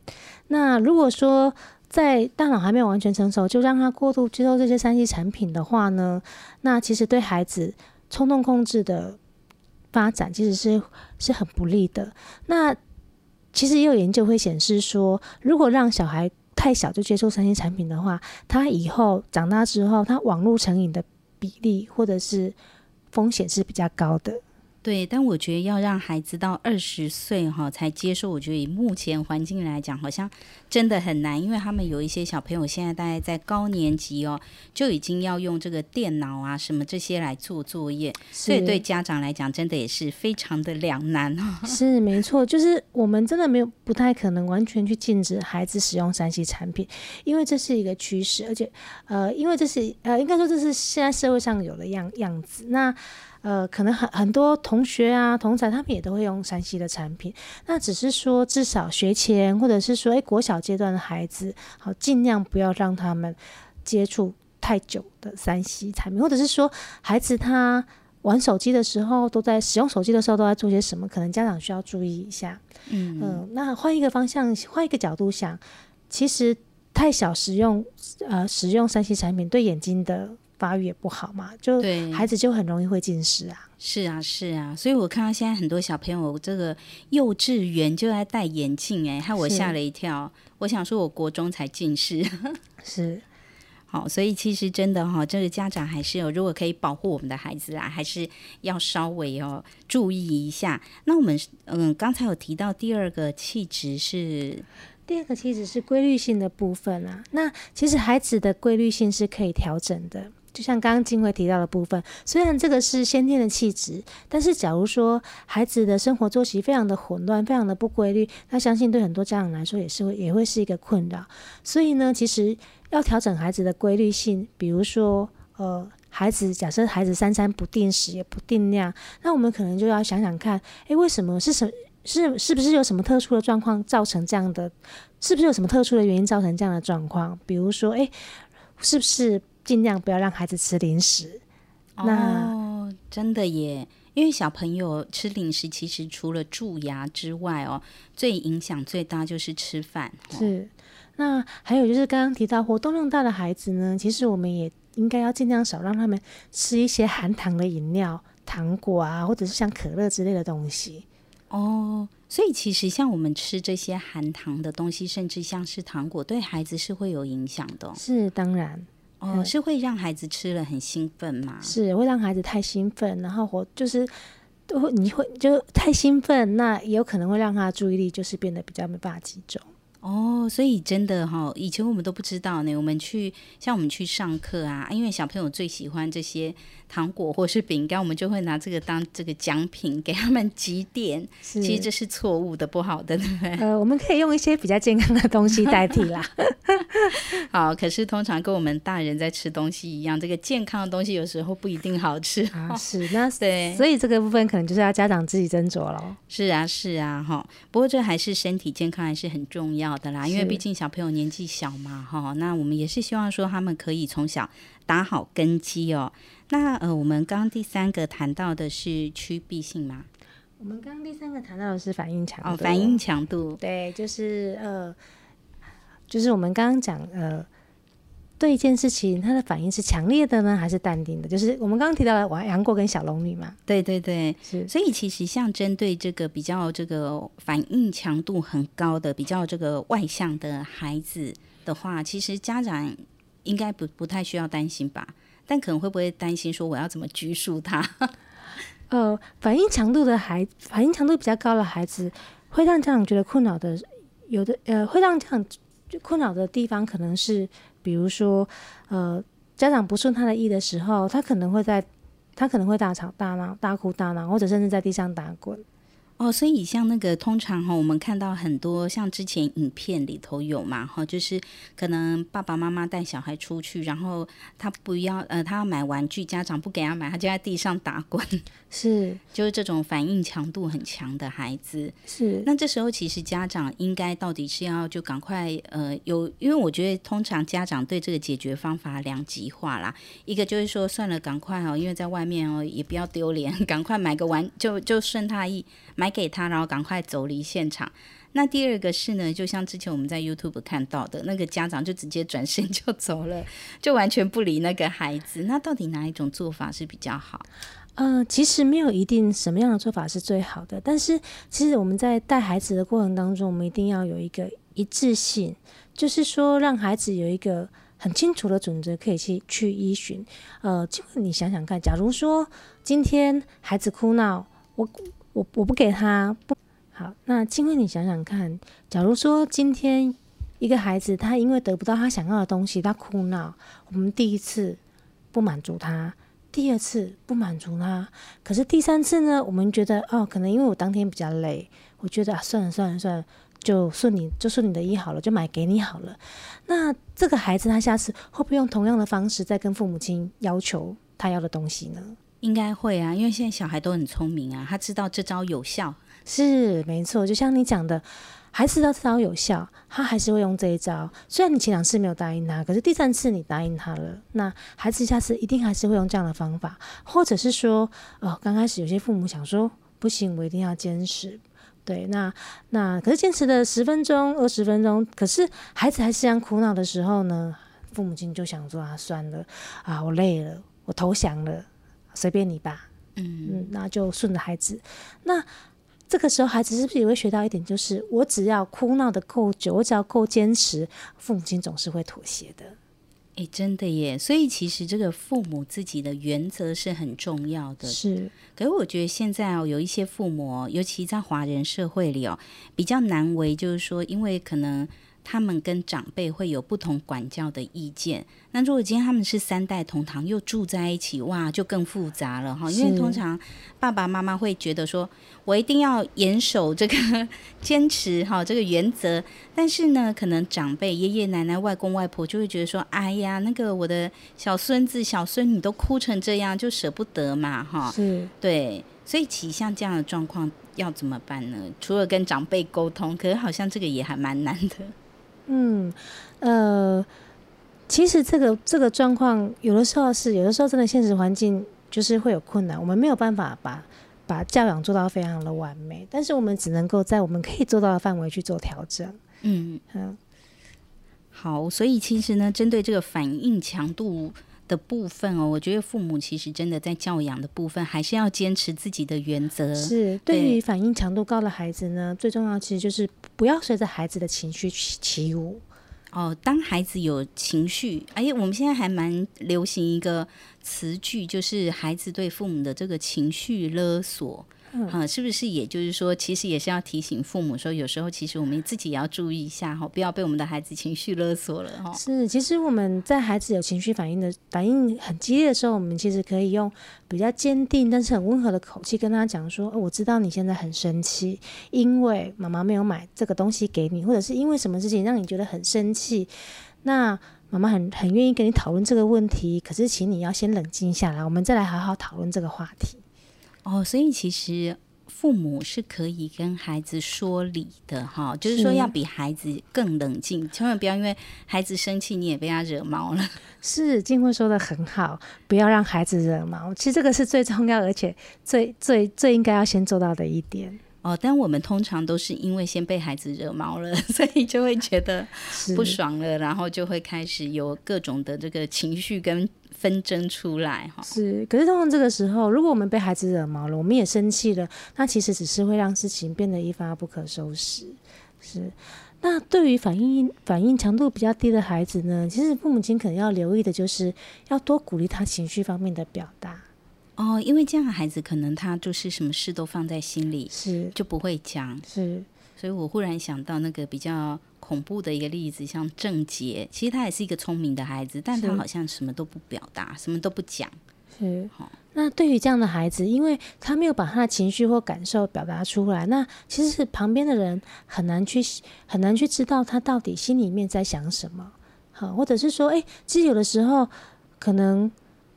B: 那如果说在大脑还没有完全成熟，就让他过度接受这些三 C 产品的话呢，那其实对孩子。冲动控制的发展其实是是很不利的。那其实也有研究会显示说，如果让小孩太小就接触三 C 产品的话，他以后长大之后，他网络成瘾的比例或者是风险是比较高的。
A: 对，但我觉得要让孩子到二十岁哈才接受，我觉得以目前环境来讲，好像真的很难，因为他们有一些小朋友现在大概在高年级哦，就已经要用这个电脑啊什么这些来做作业，所以对家长来讲，真的也是非常的两难哦。
B: 是没错，就是我们真的没有不太可能完全去禁止孩子使用三 C 产品，因为这是一个趋势，而且呃，因为这是呃，应该说这是现在社会上有的样样子。那呃，可能很很多同学啊、同侪他们也都会用山西的产品。那只是说，至少学前或者是说，诶，国小阶段的孩子，好，尽量不要让他们接触太久的山西产品，或者是说，孩子他玩手机的时候，都在使用手机的时候都在做些什么？可能家长需要注意一下。嗯嗯。那换一个方向，换一个角度想，其实太小使用呃使用山西产品对眼睛的发育也不好嘛，就孩子就很容易会近视啊。
A: 是啊，是啊，所以我看到现在很多小朋友这个幼稚园就在戴眼镜，哎，害我吓了一跳。我想说，我国中才近视，
B: 是。
A: 好，所以其实真的哈，这个家长还是有，如果可以保护我们的孩子啊，还是要稍微哦注意一下。那我们嗯，刚才有提到第二个气质是，
B: 第二个气质是规律性的部分啊。那其实孩子的规律性是可以调整的，就像刚刚金慧提到的部分，虽然这个是先天的气质，但是假如说孩子的生活作息非常的混乱，非常的不规律，那相信对很多家长来说也是会也会是一个困扰。所以呢，其实。要调整孩子的规律性，比如说，呃，孩子假设孩子三餐不定时也不定量，那我们可能就要想想看，诶，为什么是什是是不是有什么特殊的状况造成这样的？是不是有什么特殊的原因造成这样的状况？比如说，诶，是不是尽量不要让孩子吃零食？那
A: 哦，真的耶，因为小朋友吃零食，其实除了蛀牙之外，哦，最影响最大就是吃饭。哦、
B: 是。那还有就是刚刚提到活动量大的孩子呢，其实我们也应该要尽量少让他们吃一些含糖的饮料、糖果啊，或者是像可乐之类的东西。
A: 哦，所以其实像我们吃这些含糖的东西，甚至像是糖果，对孩子是会有影响的。
B: 是当然，
A: 哦，嗯、是会让孩子吃了很兴奋吗？
B: 是会让孩子太兴奋，然后活就是都会你会就太兴奋，那也有可能会让他的注意力就是变得比较没办法集中。
A: 哦，所以真的哈、哦，以前我们都不知道呢。我们去像我们去上课啊，因为小朋友最喜欢这些糖果或是饼干，我们就会拿这个当这个奖品给他们几点。其实这是错误的，不好的，对不对？
B: 呃，我们可以用一些比较健康的东西代替啦。
A: 好，可是通常跟我们大人在吃东西一样，这个健康的东西有时候不一定好吃。
B: 啊，是那 对，所以这个部分可能就是要家长自己斟酌了。
A: 是啊，是啊，哈。不过这还是身体健康还是很重要的啦，因为毕竟小朋友年纪小嘛，哈。那我们也是希望说他们可以从小打好根基哦。那呃，我们刚刚第三个谈到的是趋避性吗？
B: 我们刚刚第三个谈到的是反应强度。
A: 哦，反应强度，
B: 对，就是呃，就是我们刚刚讲呃，对一件事情，他的反应是强烈的呢，还是淡定的？就是我们刚刚提到了王杨过跟小龙女嘛。
A: 对对对，是。所以其实像针对这个比较这个反应强度很高的、比较这个外向的孩子的话，其实家长应该不不太需要担心吧？但可能会不会担心说我要怎么拘束他？
B: 呃，反应强度的孩，反应强度比较高的孩子，会让家长觉得困扰的，有的呃，会让家长困扰的地方，可能是比如说，呃，家长不顺他的意的时候，他可能会在，他可能会大吵大闹、大哭大闹，或者甚至在地上打滚。
A: 哦，所以像那个通常哈，我们看到很多像之前影片里头有嘛哈，就是可能爸爸妈妈带小孩出去，然后他不要呃，他要买玩具，家长不给他买，他就在地上打滚，
B: 是，
A: 就是这种反应强度很强的孩子。
B: 是，
A: 那这时候其实家长应该到底是要就赶快呃有，因为我觉得通常家长对这个解决方法两极化啦，一个就是说算了，赶快哦，因为在外面哦也不要丢脸，赶快买个玩就就顺他意买。给他，然后赶快走离现场。那第二个是呢，就像之前我们在 YouTube 看到的那个家长，就直接转身就走了，就完全不理那个孩子。那到底哪一种做法是比较好？
B: 呃，其实没有一定什么样的做法是最好的。但是，其实我们在带孩子的过程当中，我们一定要有一个一致性，就是说让孩子有一个很清楚的准则可以去去依循。呃，就你想想看，假如说今天孩子哭闹，我。我我不给他不好，那静慧，你想想看，假如说今天一个孩子他因为得不到他想要的东西，他哭闹，我们第一次不满足他，第二次不满足他，可是第三次呢，我们觉得哦，可能因为我当天比较累，我觉得啊，算了算了算了，就顺你就顺你的意好了，就买给你好了。那这个孩子他下次会不会用同样的方式再跟父母亲要求他要的东西呢？
A: 应该会啊，因为现在小孩都很聪明啊，他知道这招有效。
B: 是没错，就像你讲的，孩子知道这招有效，他还是会用这一招。虽然你前两次没有答应他，可是第三次你答应他了，那孩子下次一定还是会用这样的方法，或者是说，哦，刚开始有些父母想说，不行，我一定要坚持。对，那那可是坚持了十分钟、二十分钟，可是孩子还是这样苦恼的时候呢？父母亲就想说啊，算了啊，我累了，我投降了，随便你吧。嗯嗯，那就顺着孩子。那这个时候，孩子是不是也会学到一点，就是我只要哭闹的够久，我只要够坚持，父母亲总是会妥协的。
A: 哎，真的耶！所以其实这个父母自己的原则是很重要的。
B: 是，
A: 可是我觉得现在哦，有一些父母，尤其在华人社会里哦，比较难为，就是说，因为可能。他们跟长辈会有不同管教的意见。那如果今天他们是三代同堂，又住在一起，哇，就更复杂了哈。因为通常爸爸妈妈会觉得说，我一定要严守这个 坚持哈这个原则。但是呢，可能长辈爷爷奶奶、外公外婆就会觉得说，哎呀，那个我的小孙子、小孙女都哭成这样，就舍不得嘛哈。
B: 是，
A: 对。所以，其实像这样的状况要怎么办呢？除了跟长辈沟通，可是好像这个也还蛮难的。
B: 嗯，呃，其实这个这个状况有的时候是，有的时候真的现实环境就是会有困难，我们没有办法把把教养做到非常的完美，但是我们只能够在我们可以做到的范围去做调整。嗯嗯，
A: 好，所以其实呢，针对这个反应强度的部分哦，我觉得父母其实真的在教养的部分还是要坚持自己的原则。
B: 是，对于反应强度高的孩子呢，最重要其实就是不要随着孩子的情绪起舞。
A: 哦，当孩子有情绪，哎呀，我们现在还蛮流行一个词句，就是孩子对父母的这个情绪勒索。嗯，是不是也就是说，其实也是要提醒父母说，有时候其实我们自己也要注意一下哈，不要被我们的孩子情绪勒索了哈。
B: 是，其实我们在孩子有情绪反应的反应很激烈的时候，我们其实可以用比较坚定但是很温和的口气跟他讲说，哦，我知道你现在很生气，因为妈妈没有买这个东西给你，或者是因为什么事情让你觉得很生气。那妈妈很很愿意跟你讨论这个问题，可是请你要先冷静下来，我们再来好好讨论这个话题。
A: 哦，所以其实父母是可以跟孩子说理的哈，就是说要比孩子更冷静，千万不要因为孩子生气，你也被他惹毛了。
B: 是，静慧说的很好，不要让孩子惹毛。其实这个是最重要，而且最最最应该要先做到的一点。
A: 哦，但我们通常都是因为先被孩子惹毛了，所以就会觉得不爽了，然后就会开始有各种的这个情绪跟。纷争出来哈，
B: 是，可是通常这个时候，如果我们被孩子惹毛了，我们也生气了，那其实只是会让事情变得一发不可收拾。是，那对于反应反应强度比较低的孩子呢，其实父母亲可能要留意的就是要多鼓励他情绪方面的表达。
A: 哦，因为这样的孩子可能他就是什么事都放在心里，
B: 是
A: 就不会讲。
B: 是，
A: 所以我忽然想到那个比较。恐怖的一个例子，像郑杰，其实他也是一个聪明的孩子，但他好像什么都不表达，什么都不讲。
B: 是，好。那对于这样的孩子，因为他没有把他的情绪或感受表达出来，那其实是旁边的人很难去很难去知道他到底心里面在想什么。好，或者是说，哎，其实有的时候可能。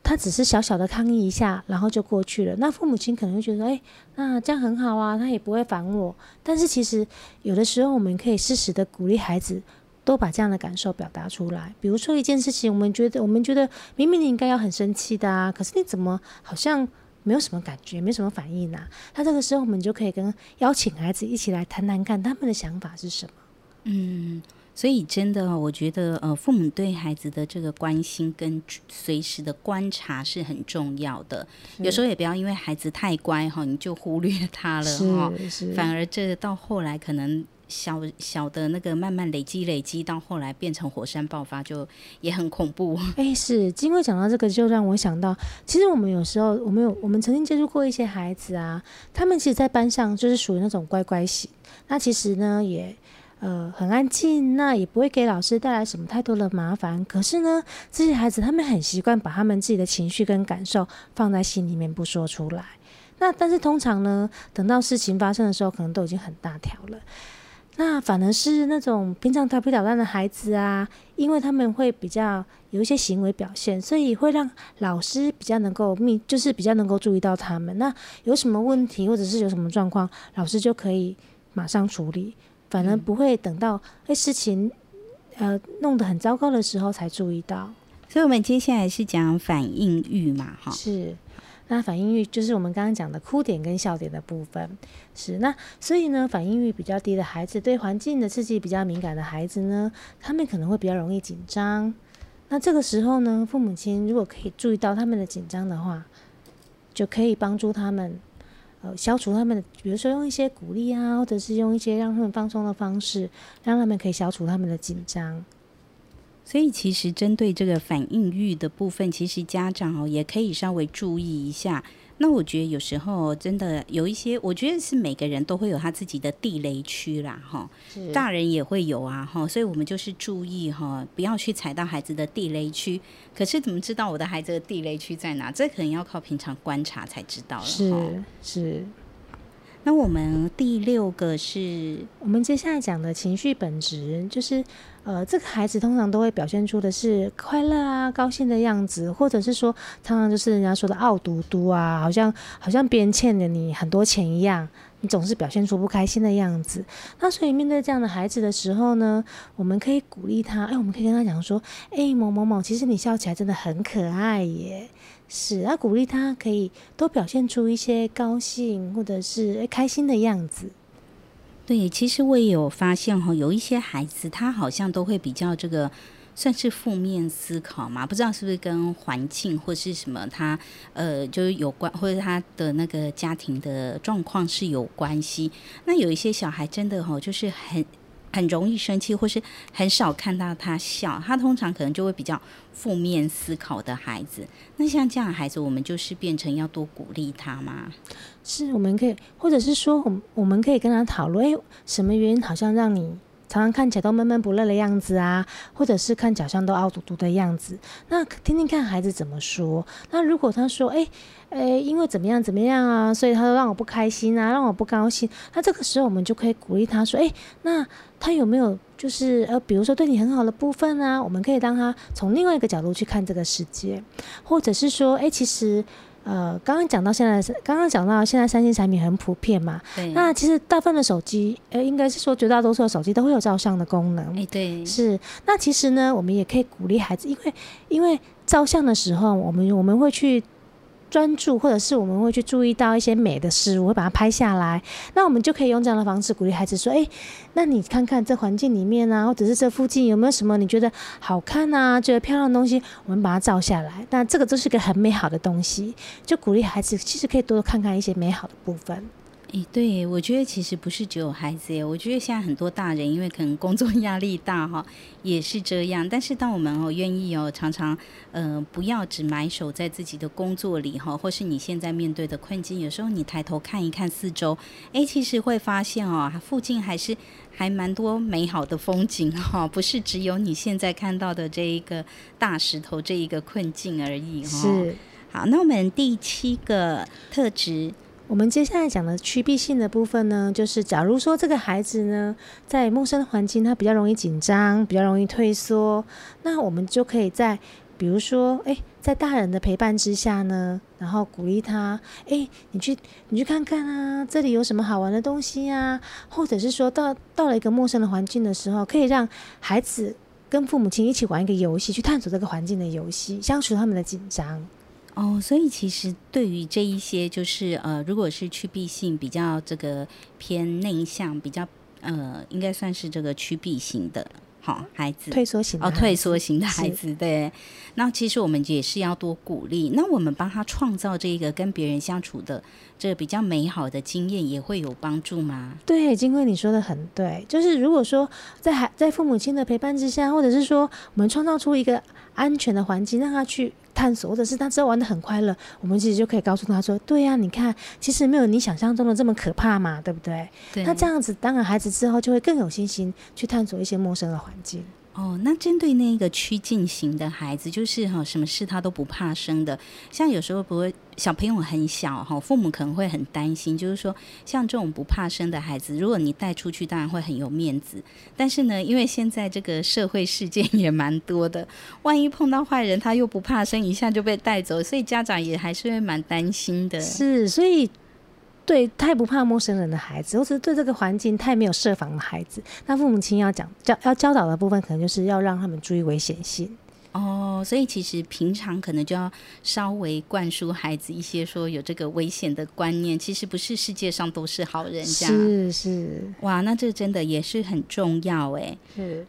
B: 他只是小小的抗议一下，然后就过去了。那父母亲可能会觉得，哎，那这样很好啊，他也不会烦我。但是其实有的时候，我们可以适时的鼓励孩子，都把这样的感受表达出来。比如说一件事情，我们觉得我们觉得明明你应该要很生气的啊，可是你怎么好像没有什么感觉，没什么反应啊？那这个时候，我们就可以跟邀请孩子一起来谈谈看，他们的想法是什么？
A: 嗯。所以，真的，我觉得，呃，父母对孩子的这个关心跟随时的观察是很重要的。有时候也不要因为孩子太乖哈，你就忽略他了哈。反而这到后来可能小小的那个慢慢累积累积，到后来变成火山爆发，就也很恐怖。
B: 哎，是，因为讲到这个，就让我想到，其实我们有时候，我们有我们曾经接触过一些孩子啊，他们其实，在班上就是属于那种乖乖型。那其实呢，也。呃，很安静，那也不会给老师带来什么太多的麻烦。可是呢，这些孩子他们很习惯把他们自己的情绪跟感受放在心里面不说出来。那但是通常呢，等到事情发生的时候，可能都已经很大条了。那反而是那种平常调皮捣蛋的孩子啊，因为他们会比较有一些行为表现，所以会让老师比较能够密，就是比较能够注意到他们。那有什么问题或者是有什么状况，老师就可以马上处理。反而不会等到哎事情呃弄得很糟糕的时候才注意到，
A: 所以我们接下来是讲反应欲嘛，哈，
B: 是，那反应欲就是我们刚刚讲的哭点跟笑点的部分，是那所以呢，反应欲比较低的孩子，对环境的刺激比较敏感的孩子呢，他们可能会比较容易紧张。那这个时候呢，父母亲如果可以注意到他们的紧张的话，就可以帮助他们，呃，消除他们的，比如说用一些鼓励啊，或者是用一些让他们放松的方式，让他们可以消除他们的紧张。
A: 所以，其实针对这个反应欲的部分，其实家长哦也可以稍微注意一下。那我觉得有时候真的有一些，我觉得是每个人都会有他自己的地雷区啦，哈，大人也会有啊，哈，所以我们就是注意哈，不要去踩到孩子的地雷区。可是怎么知道我的孩子的地雷区在哪？这可能要靠平常观察才知道了。
B: 是是。
A: 那我们第六个是
B: 我们接下来讲的情绪本质，就是。呃，这个孩子通常都会表现出的是快乐啊、高兴的样子，或者是说，常常就是人家说的傲嘟嘟啊，好像好像别人欠了你很多钱一样，你总是表现出不开心的样子。那所以面对这样的孩子的时候呢，我们可以鼓励他，哎，我们可以跟他讲说，哎，某某某，其实你笑起来真的很可爱耶。是，啊鼓励他可以多表现出一些高兴或者是开心的样子。
A: 对，其实我也有发现哈，有一些孩子他好像都会比较这个算是负面思考嘛，不知道是不是跟环境或是什么他呃就是有关，或者他的那个家庭的状况是有关系。那有一些小孩真的哈，就是很。很容易生气，或是很少看到他笑，他通常可能就会比较负面思考的孩子。那像这样的孩子，我们就是变成要多鼓励他吗？
B: 是，我们可以，或者是说，我我们可以跟他讨论，哎，什么原因好像让你常常看起来都闷闷不乐的样子啊，或者是看脚上都凹嘟嘟的样子？那听听看孩子怎么说。那如果他说，诶……诶，因为怎么样怎么样啊，所以他都让我不开心啊，让我不高兴。那这个时候我们就可以鼓励他说：“诶，那他有没有就是呃，比如说对你很好的部分啊？我们可以让他从另外一个角度去看这个世界，或者是说，诶，其实呃，刚刚讲到现在，刚刚讲到现在三星产品很普遍嘛。对。那其实大部分的手机，呃，应该是说绝大多数的手机都会有照相的功能。
A: 哎，对。
B: 是。那其实呢，我们也可以鼓励孩子，因为因为照相的时候，我们我们会去。专注，或者是我们会去注意到一些美的事物，会把它拍下来。那我们就可以用这样的方式鼓励孩子说：“诶，那你看看这环境里面啊，或者是这附近有没有什么你觉得好看啊，觉得漂亮的东西，我们把它照下来。那这个都是个很美好的东西，就鼓励孩子其实可以多多看看一些美好的部分。”
A: 诶，对，我觉得其实不是只有孩子耶，我觉得现在很多大人因为可能工作 压力大哈，也是这样。但是当我们哦愿意哦，常常呃不要只埋首在自己的工作里哈，或是你现在面对的困境，有时候你抬头看一看四周，诶，其实会发现哦，附近还是还蛮多美好的风景哈，不是只有你现在看到的这一个大石头这一个困境而已哈。
B: 是，
A: 好，那我们第七个特质。
B: 我们接下来讲的趋避性的部分呢，就是假如说这个孩子呢，在陌生的环境，他比较容易紧张，比较容易退缩，那我们就可以在，比如说，诶，在大人的陪伴之下呢，然后鼓励他，诶，你去，你去看看啊，这里有什么好玩的东西啊，或者是说到到了一个陌生的环境的时候，可以让孩子跟父母亲一起玩一个游戏，去探索这个环境的游戏，消除他们的紧张。
A: 哦，所以其实对于这一些，就是呃，如果是趋避性比较这个偏内向，比较呃，应该算是这个趋避型的，好、哦、孩子，
B: 退缩型
A: 哦，退缩型的孩子，对。那其实我们也是要多鼓励，那我们帮他创造这个跟别人相处的这个比较美好的经验，也会有帮助吗？
B: 对，金辉你说的很对，就是如果说在孩在父母亲的陪伴之下，或者是说我们创造出一个安全的环境，让他去。探索，或者是他只要玩的很快乐，我们其实就可以告诉他说：“对呀、啊，你看，其实没有你想象中的这么可怕嘛，对不对？”对。那这样子，当然孩子之后就会更有信心去探索一些陌生的环境。
A: 哦，那针对那个趋近型的孩子，就是哈，什么事他都不怕生的。像有时候不会，小朋友很小哈，父母可能会很担心，就是说，像这种不怕生的孩子，如果你带出去，当然会很有面子。但是呢，因为现在这个社会事件也蛮多的，万一碰到坏人，他又不怕生，一下就被带走，所以家长也还是会蛮担心的。
B: 是，所以。对，太不怕陌生人的孩子，或是对这个环境太没有设防的孩子，那父母亲要讲教要教导的部分，可能就是要让他们注意危险性。
A: 哦，所以其实平常可能就要稍微灌输孩子一些说有这个危险的观念。其实不是世界上都是好人，这样
B: 是是。
A: 哇，那这真的也是很重要哎。
B: 是。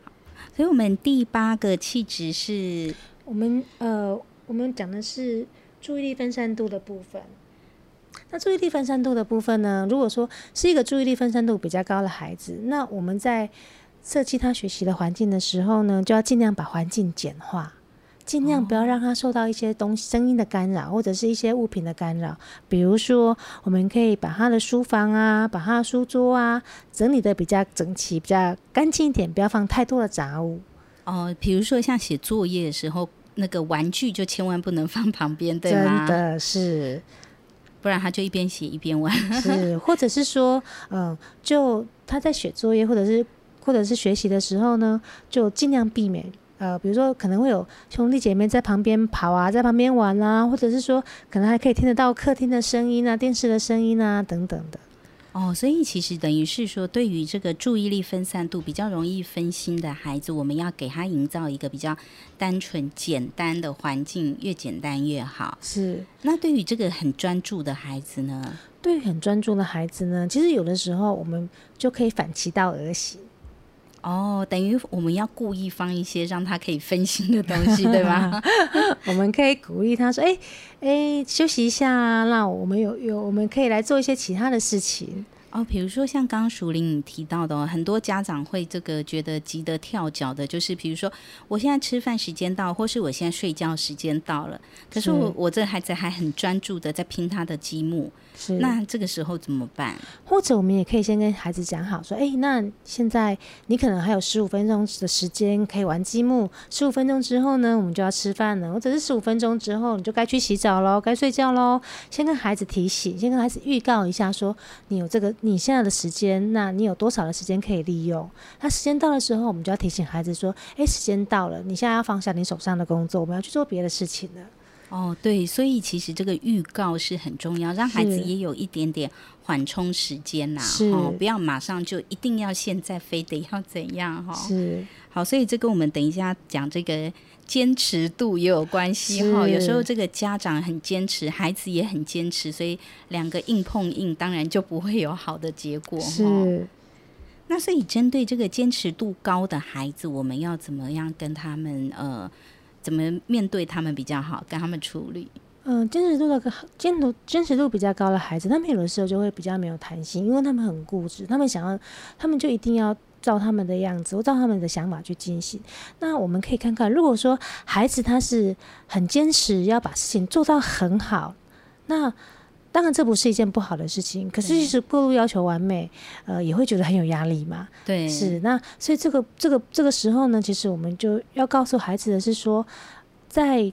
A: 所以我们第八个气质是
B: 我们呃，我们讲的是注意力分散度的部分。那注意力分散度的部分呢？如果说是一个注意力分散度比较高的孩子，那我们在设计他学习的环境的时候呢，就要尽量把环境简化，尽量不要让他受到一些东西声音的干扰，或者是一些物品的干扰。比如说，我们可以把他的书房啊，把他的书桌啊整理的比较整齐、比较干净一点，不要放太多的杂物。
A: 哦，比如说像写作业的时候，那个玩具就千万不能放旁边，对吗？
B: 真的是。
A: 不然他就一边写一边玩，
B: 是，或者是说，嗯，就他在写作业或者是或者是学习的时候呢，就尽量避免，呃，比如说可能会有兄弟姐妹在旁边跑啊，在旁边玩啊，或者是说可能还可以听得到客厅的声音啊、电视的声音啊等等的。
A: 哦，所以其实等于是说，对于这个注意力分散度比较容易分心的孩子，我们要给他营造一个比较单纯、简单的环境，越简单越好。
B: 是。
A: 那对于这个很专注的孩子呢？
B: 对于很专注的孩子呢，其实有的时候我们就可以反其道而行。
A: 哦，等于我们要故意放一些让他可以分心的东西，对吧？
B: 我们可以鼓励他说：“哎、欸、哎，休息一下，那我们有有，我们可以来做一些其他的事情。”
A: 哦，比如说像刚刚淑玲你提到的，哦很多家长会这个觉得急得跳脚的，就是比如说我现在吃饭时间到，或是我现在睡觉时间到了，可是我是我这孩子还很专注的在拼他的积木。是，那这个时候怎么办？
B: 或者我们也可以先跟孩子讲好，说，哎，那现在你可能还有十五分钟的时间可以玩积木，十五分钟之后呢，我们就要吃饭了，或者是十五分钟之后你就该去洗澡喽，该睡觉喽。先跟孩子提醒，先跟孩子预告一下，说你有这个你现在的时间，那你有多少的时间可以利用？那时间到的时候，我们就要提醒孩子说，哎，时间到了，你现在要放下你手上的工作，我们要去做别的事情了。
A: 哦，对，所以其实这个预告是很重要，让孩子也有一点点缓冲时间呐，哦，不要马上就一定要现在非得要怎样哈。
B: 是，
A: 好，所以这跟我们等一下讲这个坚持度也有关系哈。有时候这个家长很坚持，孩子也很坚持，所以两个硬碰硬，当然就不会有好的结果。
B: 是，
A: 那所以针对这个坚持度高的孩子，我们要怎么样跟他们呃？怎么面对他们比较好，跟他们处理？
B: 嗯、呃，坚持度的坚度坚持度比较高的孩子，他们有的时候就会比较没有弹性，因为他们很固执，他们想要，他们就一定要照他们的样子，我照他们的想法去进行。那我们可以看看，如果说孩子他是很坚持要把事情做到很好，那。当然，这不是一件不好的事情。可是，其实过度要求完美，呃，也会觉得很有压力嘛。
A: 对，
B: 是那，所以这个这个这个时候呢，其实我们就要告诉孩子的是说，在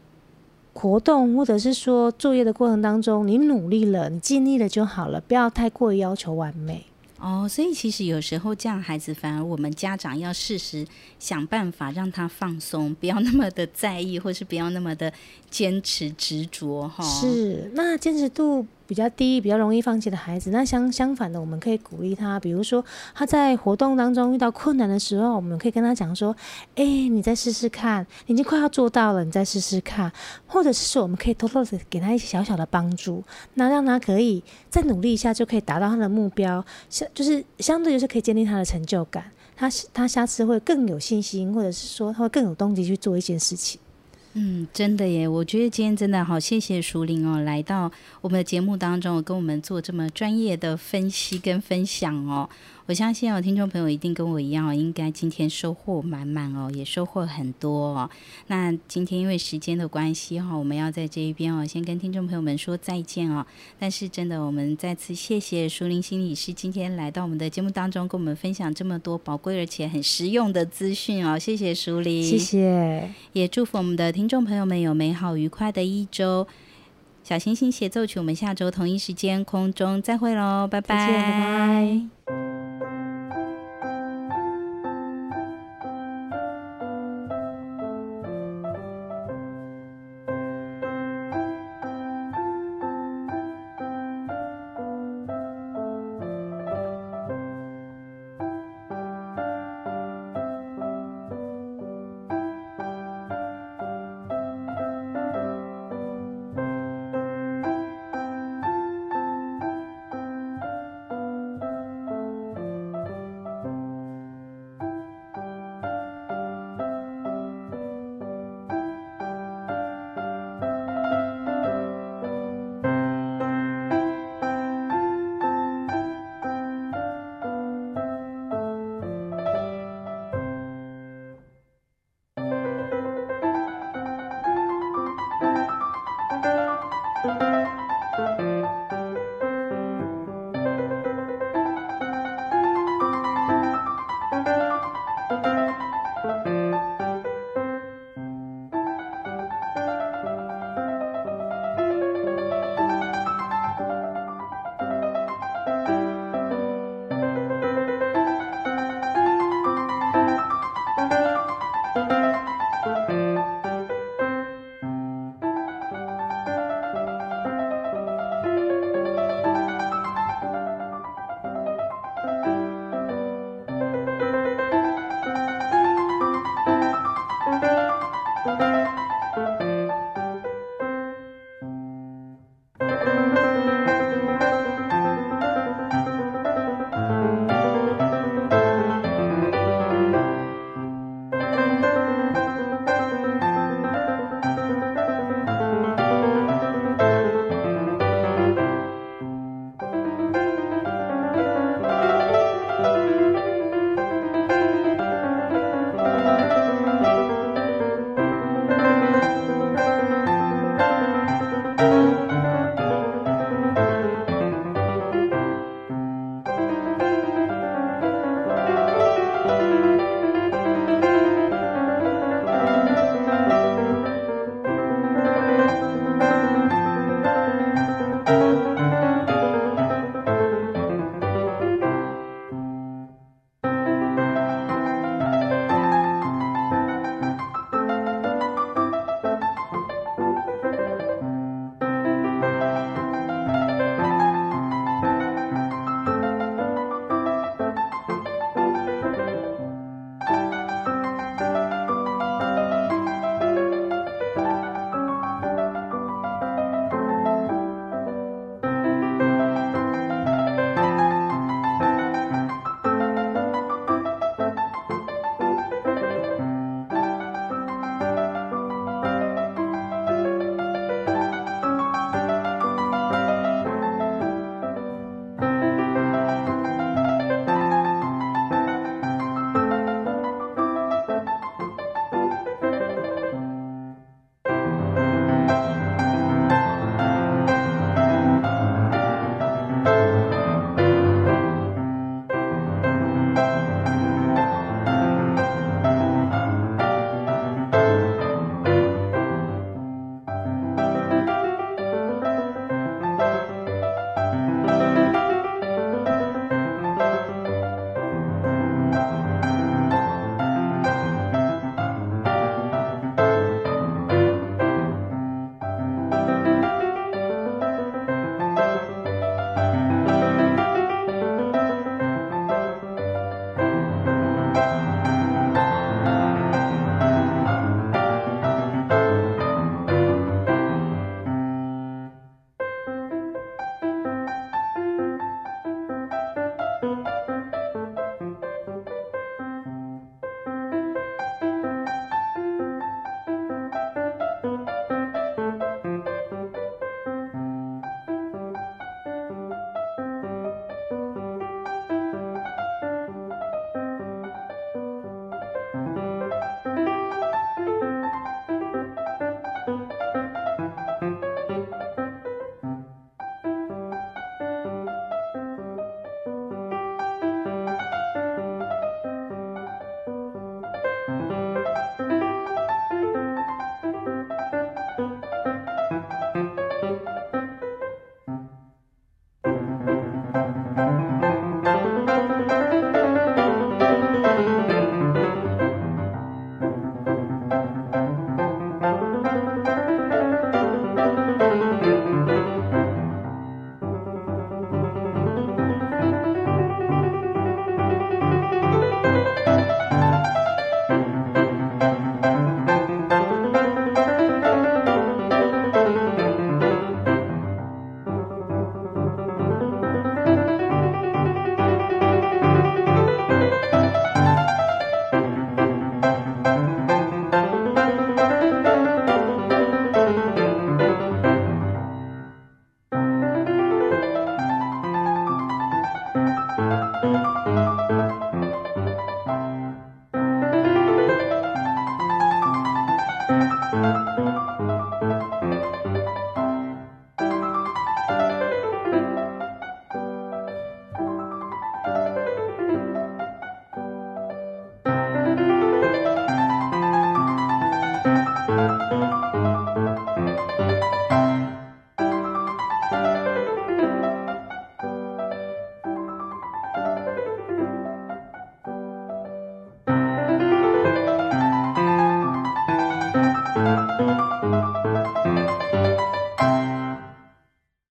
B: 活动或者是说作业的过程当中，你努力了，你尽力了就好了，不要太过于要求完美。
A: 哦，所以其实有时候这样孩子，反而我们家长要适时想办法让他放松，不要那么的在意，或是不要那么的坚持执着哈。
B: 是，那坚持度比较低、比较容易放弃的孩子，那相相反的，我们可以鼓励他，比如说他在活动当中遇到困难的时候，我们可以跟他讲说：“哎，你再试试看，你已经快要做到了，你再试试看。”或者是说，我们可以偷偷的给他一些小小的帮助，那让他可以再努力一下，就可以达到他的目标。相就是相对就是可以建立他的成就感，他他下次会更有信心，或者是说他会更有动机去做一件事情。
A: 嗯，真的耶，我觉得今天真的好，谢谢淑玲哦，来到我们的节目当中，跟我们做这么专业的分析跟分享哦。我相信哦，听众朋友一定跟我一样哦，应该今天收获满满哦，也收获很多哦。那今天因为时间的关系哈，我们要在这一边哦，先跟听众朋友们说再见哦。但是真的，我们再次谢谢舒林心理师今天来到我们的节目当中，跟我们分享这么多宝贵而且很实用的资讯哦。谢谢舒林，
B: 谢谢，
A: 也祝福我们的听众朋友们有美好愉快的一周。小星星协奏曲，我们下周同一时间空中再会喽，拜拜，
B: 拜拜。